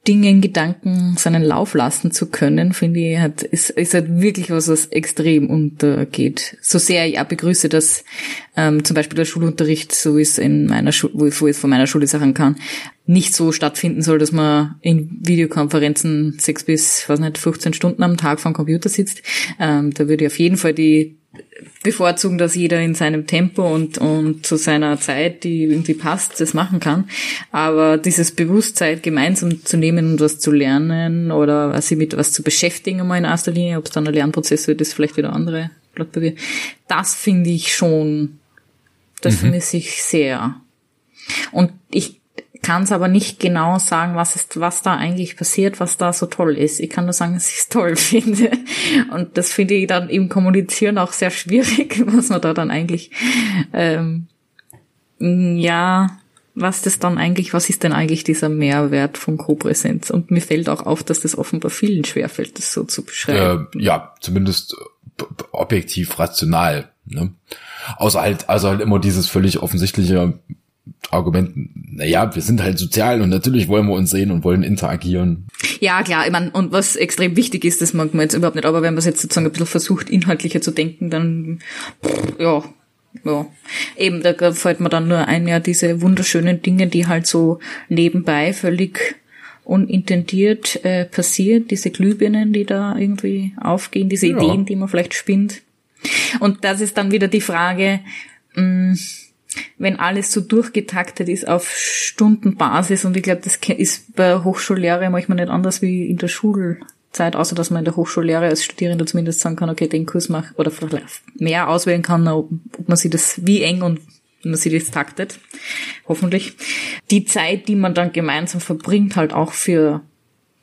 Dingen, Gedanken seinen Lauf lassen zu können, finde ich, hat, ist, ist halt wirklich was, was extrem untergeht. So sehr ich auch begrüße, dass ähm, zum Beispiel der Schulunterricht, so wie es in meiner Schule, wo ich es von meiner Schule sagen kann, nicht so stattfinden soll, dass man in Videokonferenzen sechs bis, weiß nicht, 15 Stunden am Tag vor dem Computer sitzt. Ähm, da würde ich auf jeden Fall die bevorzugen, dass jeder in seinem Tempo und, und zu seiner Zeit, die irgendwie passt, das machen kann. Aber dieses Bewusstsein gemeinsam zu nehmen und was zu lernen oder sich mit was zu beschäftigen, einmal in erster Linie, ob es dann ein Lernprozess wird, ist vielleicht wieder andere Blatt Papier. Das finde ich schon, das mhm. vermisse ich sehr. Und ich kann es aber nicht genau sagen, was ist, was da eigentlich passiert, was da so toll ist. Ich kann nur sagen, dass ich es toll finde. Und das finde ich dann im Kommunizieren auch sehr schwierig, was man da dann eigentlich, ähm, ja, was das dann eigentlich, was ist denn eigentlich dieser Mehrwert von Co-Präsenz? Und mir fällt auch auf, dass das offenbar vielen schwerfällt, das so zu beschreiben. Äh, ja, zumindest objektiv rational. Ne? Außer halt, also halt immer dieses völlig offensichtliche, Argument, naja, wir sind halt sozial und natürlich wollen wir uns sehen und wollen interagieren. Ja, klar, ich meine, und was extrem wichtig ist, das mag man jetzt überhaupt nicht, aber wenn man es jetzt sozusagen ein bisschen versucht, inhaltlicher zu denken, dann, ja, ja, eben, da fällt mir dann nur ein, ja, diese wunderschönen Dinge, die halt so nebenbei völlig unintendiert äh, passiert, diese Glühbirnen, die da irgendwie aufgehen, diese ja. Ideen, die man vielleicht spinnt. Und das ist dann wieder die Frage, mh, mm, wenn alles so durchgetaktet ist auf Stundenbasis und ich glaube, das ist bei Hochschullehre manchmal nicht anders wie in der Schulzeit, außer dass man in der Hochschullehre als Studierender zumindest sagen kann, okay, den Kurs mache oder vielleicht mehr auswählen kann, ob, man sich das wie eng und man sich das taktet, hoffentlich. Die Zeit, die man dann gemeinsam verbringt, halt auch für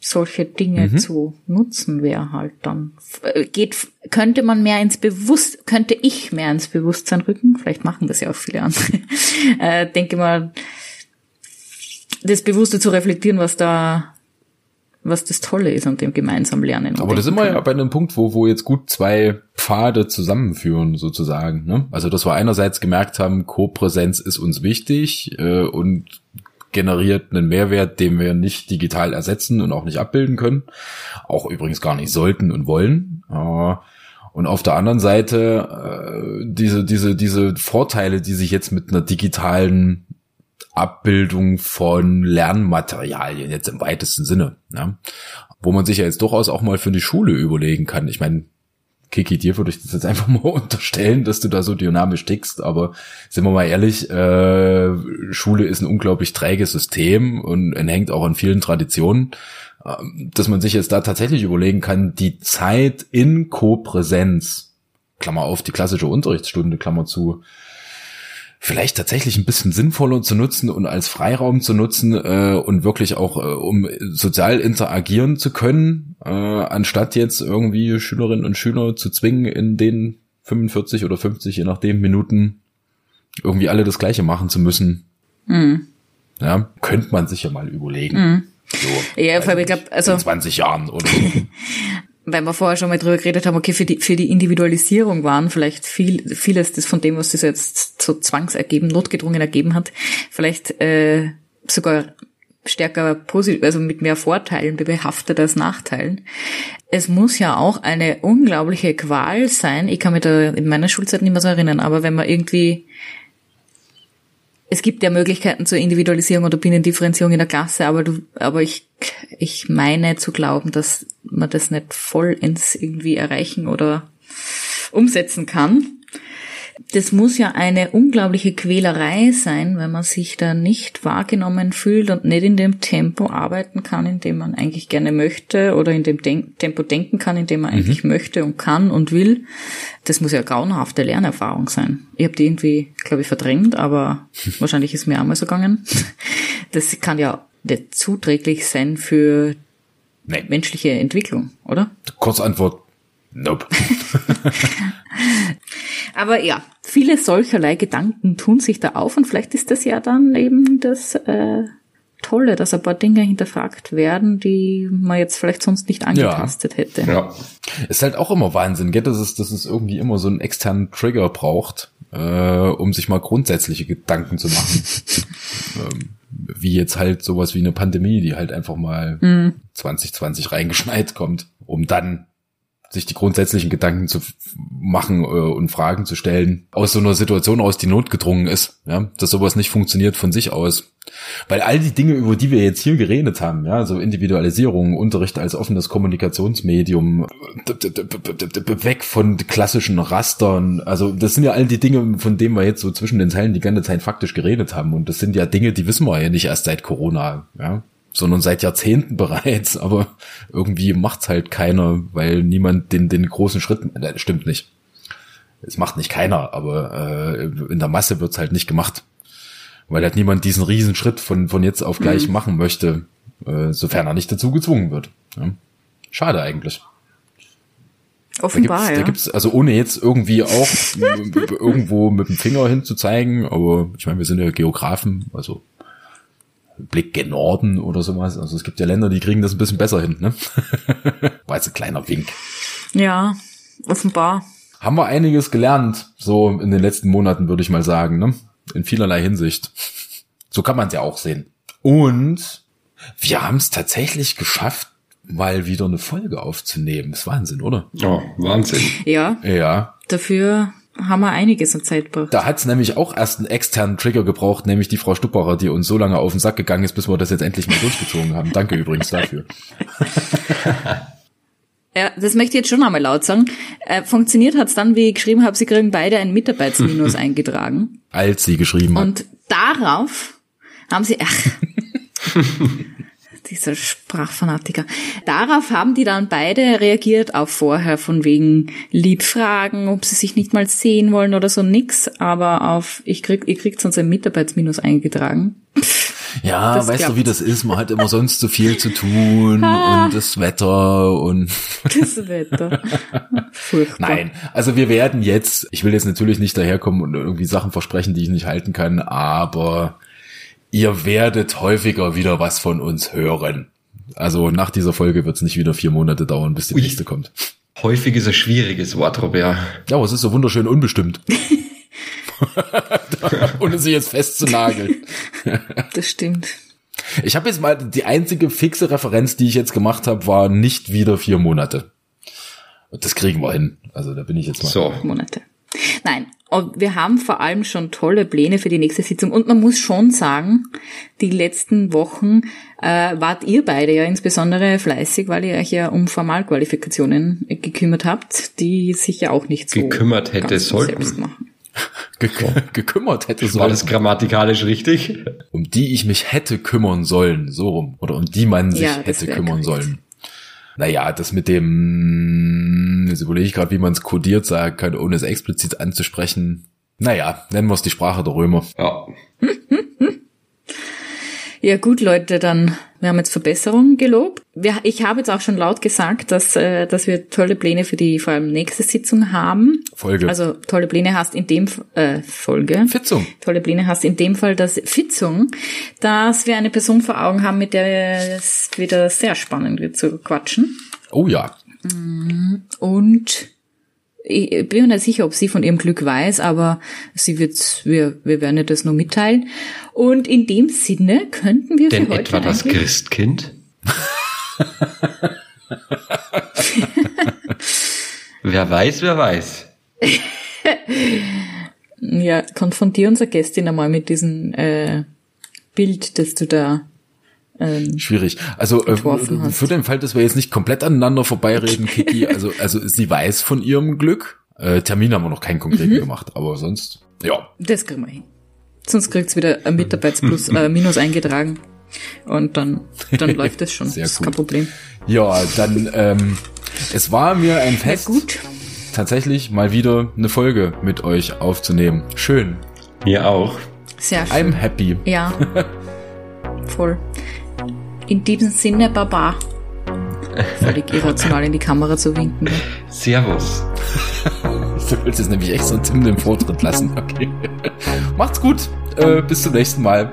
solche Dinge mhm. zu nutzen wäre halt dann äh, geht könnte man mehr ins Bewusst könnte ich mehr ins Bewusstsein rücken vielleicht machen das ja auch viele andere äh, denke mal das Bewusste zu reflektieren was da was das Tolle ist an dem gemeinsamen Lernen. Aber da sind wir ja bei einem Punkt, wo, wo jetzt gut zwei Pfade zusammenführen, sozusagen. Ne? Also, dass wir einerseits gemerkt haben, Co-Präsenz ist uns wichtig äh, und generiert einen Mehrwert, den wir nicht digital ersetzen und auch nicht abbilden können. Auch übrigens gar nicht sollten und wollen. Und auf der anderen Seite äh, diese, diese, diese Vorteile, die sich jetzt mit einer digitalen Abbildung von Lernmaterialien jetzt im weitesten Sinne, ja, wo man sich ja jetzt durchaus auch mal für die Schule überlegen kann. Ich meine, Kiki, dir würde ich das jetzt einfach mal unterstellen, dass du da so dynamisch tickst, aber sind wir mal ehrlich, äh, Schule ist ein unglaublich träges System und hängt auch an vielen Traditionen, äh, dass man sich jetzt da tatsächlich überlegen kann, die Zeit in Co-Präsenz, Klammer auf, die klassische Unterrichtsstunde, Klammer zu, vielleicht tatsächlich ein bisschen sinnvoller zu nutzen und als Freiraum zu nutzen äh, und wirklich auch äh, um sozial interagieren zu können, äh, anstatt jetzt irgendwie Schülerinnen und Schüler zu zwingen, in den 45 oder 50, je nachdem, Minuten irgendwie alle das Gleiche machen zu müssen. Mhm. Ja, könnte man sich ja mal überlegen. Mhm. So, ja, also ich glaube, also in 20 Jahren oder so. weil wir vorher schon mal drüber geredet haben, okay, für die, für die Individualisierung waren vielleicht viel, vieles das von dem, was sich jetzt so zwangsergeben, notgedrungen ergeben hat, vielleicht äh, sogar stärker positiv, also mit mehr Vorteilen behaftet als Nachteilen. Es muss ja auch eine unglaubliche Qual sein. Ich kann mich da in meiner Schulzeit nicht mehr so erinnern, aber wenn man irgendwie es gibt ja Möglichkeiten zur Individualisierung oder Binnendifferenzierung in der Klasse, aber du, aber ich, ich meine zu glauben, dass man das nicht vollends irgendwie erreichen oder umsetzen kann. Das muss ja eine unglaubliche Quälerei sein, wenn man sich da nicht wahrgenommen fühlt und nicht in dem Tempo arbeiten kann, in dem man eigentlich gerne möchte oder in dem Denk Tempo denken kann, in dem man mhm. eigentlich möchte und kann und will. Das muss ja eine grauenhafte Lernerfahrung sein. Ich habe die irgendwie, glaube ich, verdrängt, aber wahrscheinlich ist mir auch mal so gegangen. Das kann ja nicht zuträglich sein für nee. menschliche Entwicklung, oder? Kurzantwort, nope. Aber ja, viele solcherlei Gedanken tun sich da auf und vielleicht ist das ja dann eben das äh, Tolle, dass ein paar Dinge hinterfragt werden, die man jetzt vielleicht sonst nicht angetastet ja. hätte. Ja. Ist halt auch immer Wahnsinn, gell? dass es, dass es irgendwie immer so einen externen Trigger braucht, äh, um sich mal grundsätzliche Gedanken zu machen. ähm, wie jetzt halt sowas wie eine Pandemie, die halt einfach mal mhm. 2020 reingeschneit kommt, um dann sich die grundsätzlichen Gedanken zu machen äh, und Fragen zu stellen, aus so einer Situation aus, die notgedrungen ist, ja, dass sowas nicht funktioniert von sich aus. Weil all die Dinge, über die wir jetzt hier geredet haben, ja, so Individualisierung, Unterricht als offenes Kommunikationsmedium, weg von klassischen Rastern, also das sind ja all die Dinge, von denen wir jetzt so zwischen den Zeilen die ganze Zeit faktisch geredet haben. Und das sind ja Dinge, die wissen wir ja nicht erst seit Corona, ja sondern seit Jahrzehnten bereits, aber irgendwie macht's halt keiner, weil niemand den, den großen Schritt, äh, stimmt nicht. Es macht nicht keiner, aber äh, in der Masse wird's halt nicht gemacht. Weil halt niemand diesen riesen Schritt von, von jetzt auf gleich mhm. machen möchte, äh, sofern er nicht dazu gezwungen wird. Ja. Schade eigentlich. Offenbar, da gibt's, ja. Da gibt's, also ohne jetzt irgendwie auch irgendwo mit dem Finger hinzuzeigen, aber ich meine, wir sind ja Geografen, also Blick gen Norden oder sowas. Also es gibt ja Länder, die kriegen das ein bisschen besser hin, ne? War jetzt ein kleiner Wink. Ja, offenbar. Haben wir einiges gelernt, so in den letzten Monaten, würde ich mal sagen, ne? In vielerlei Hinsicht. So kann man es ja auch sehen. Und wir haben es tatsächlich geschafft, mal wieder eine Folge aufzunehmen. ist Wahnsinn, oder? Ja, Wahnsinn. Ja. Ja. Dafür haben wir einiges an Zeit gebraucht. Da hat's nämlich auch erst einen externen Trigger gebraucht, nämlich die Frau Stupperer, die uns so lange auf den Sack gegangen ist, bis wir das jetzt endlich mal durchgezogen haben. Danke übrigens dafür. Ja, das möchte ich jetzt schon einmal laut sagen. Äh, funktioniert hat's dann, wie ich geschrieben habe, sie kriegen beide ein Mitarbeitsminus eingetragen. Als sie geschrieben hat. Und darauf haben sie, ach, dieser Sprachfanatiker. Darauf haben die dann beide reagiert, auch vorher von wegen Liebfragen, ob sie sich nicht mal sehen wollen oder so nix, aber auf, ich krieg, ihr kriegt sonst ein Mitarbeitsminus eingetragen. Ja, das weißt klappt. du, wie das ist? Man hat immer sonst so viel zu tun und das Wetter und das Wetter. Furchtbar. Nein, also wir werden jetzt, ich will jetzt natürlich nicht daherkommen und irgendwie Sachen versprechen, die ich nicht halten kann, aber ihr werdet häufiger wieder was von uns hören. Also nach dieser Folge wird es nicht wieder vier Monate dauern, bis die Ui. nächste kommt. Häufig ist ein schwieriges Wort, Robert. Ja, aber es ist so wunderschön unbestimmt. Ohne sie jetzt festzunageln. das stimmt. Ich habe jetzt mal die einzige fixe Referenz, die ich jetzt gemacht habe, war nicht wieder vier Monate. Das kriegen wir hin. Also da bin ich jetzt mal. So. Monate. Nein, wir haben vor allem schon tolle Pläne für die nächste Sitzung und man muss schon sagen, die letzten Wochen äh, wart ihr beide ja insbesondere fleißig, weil ihr euch ja um Formalqualifikationen gekümmert habt, die sich ja auch nicht so gekümmert hätte sollten. Selbst machen. Ge gekümmert hätte sollen. War das grammatikalisch richtig? Um die ich mich hätte kümmern sollen, so rum. Oder um die man sich ja, hätte kümmern korrekt. sollen. Naja, das mit dem, jetzt überlege ich gerade, wie man es kodiert sagen kann, ohne es explizit anzusprechen. Naja, nennen wir es die Sprache der Römer. Ja. Ja gut, Leute, dann wir haben jetzt Verbesserungen gelobt. Wir, ich habe jetzt auch schon laut gesagt, dass, äh, dass wir tolle Pläne für die vor allem nächste Sitzung haben. Folge. Also tolle Pläne hast in dem äh, Folge. Fitzung. Tolle Pläne hast in dem Fall das Fitzung, dass wir eine Person vor Augen haben, mit der es wieder sehr spannend wird zu quatschen. Oh ja. Und ich bin mir nicht sicher, ob sie von ihrem Glück weiß, aber sie wird, wir, wir werden ihr das nur mitteilen. Und in dem Sinne könnten wir Denn für heute etwa das Christkind? wer weiß, wer weiß. ja, konfrontier unsere Gästin einmal mit diesem äh, Bild, das du da ähm, Schwierig. Also äh, für den Fall, dass wir jetzt nicht komplett aneinander vorbeireden, Kiki, also, also sie weiß von ihrem Glück, Äh, Termin haben wir noch keinen konkreten gemacht, aber sonst, ja. Das kriegen wir hin. Sonst kriegt's wieder ein Mitarbeitsplus, äh, Minus eingetragen. Und dann, dann läuft es schon. Sehr das ist gut. kein Problem. Ja, dann, ähm, es war mir ein Ja, Fest, gut. tatsächlich mal wieder eine Folge mit euch aufzunehmen. Schön. Mir auch. Sehr I'm schön. happy. Ja. Voll. In diesem Sinne, Baba. Völlig irrational in die Kamera zu winken. Servus. Du willst jetzt nämlich echt so einen Tim den Vortritt lassen. Okay. Macht's gut. Äh, bis zum nächsten Mal.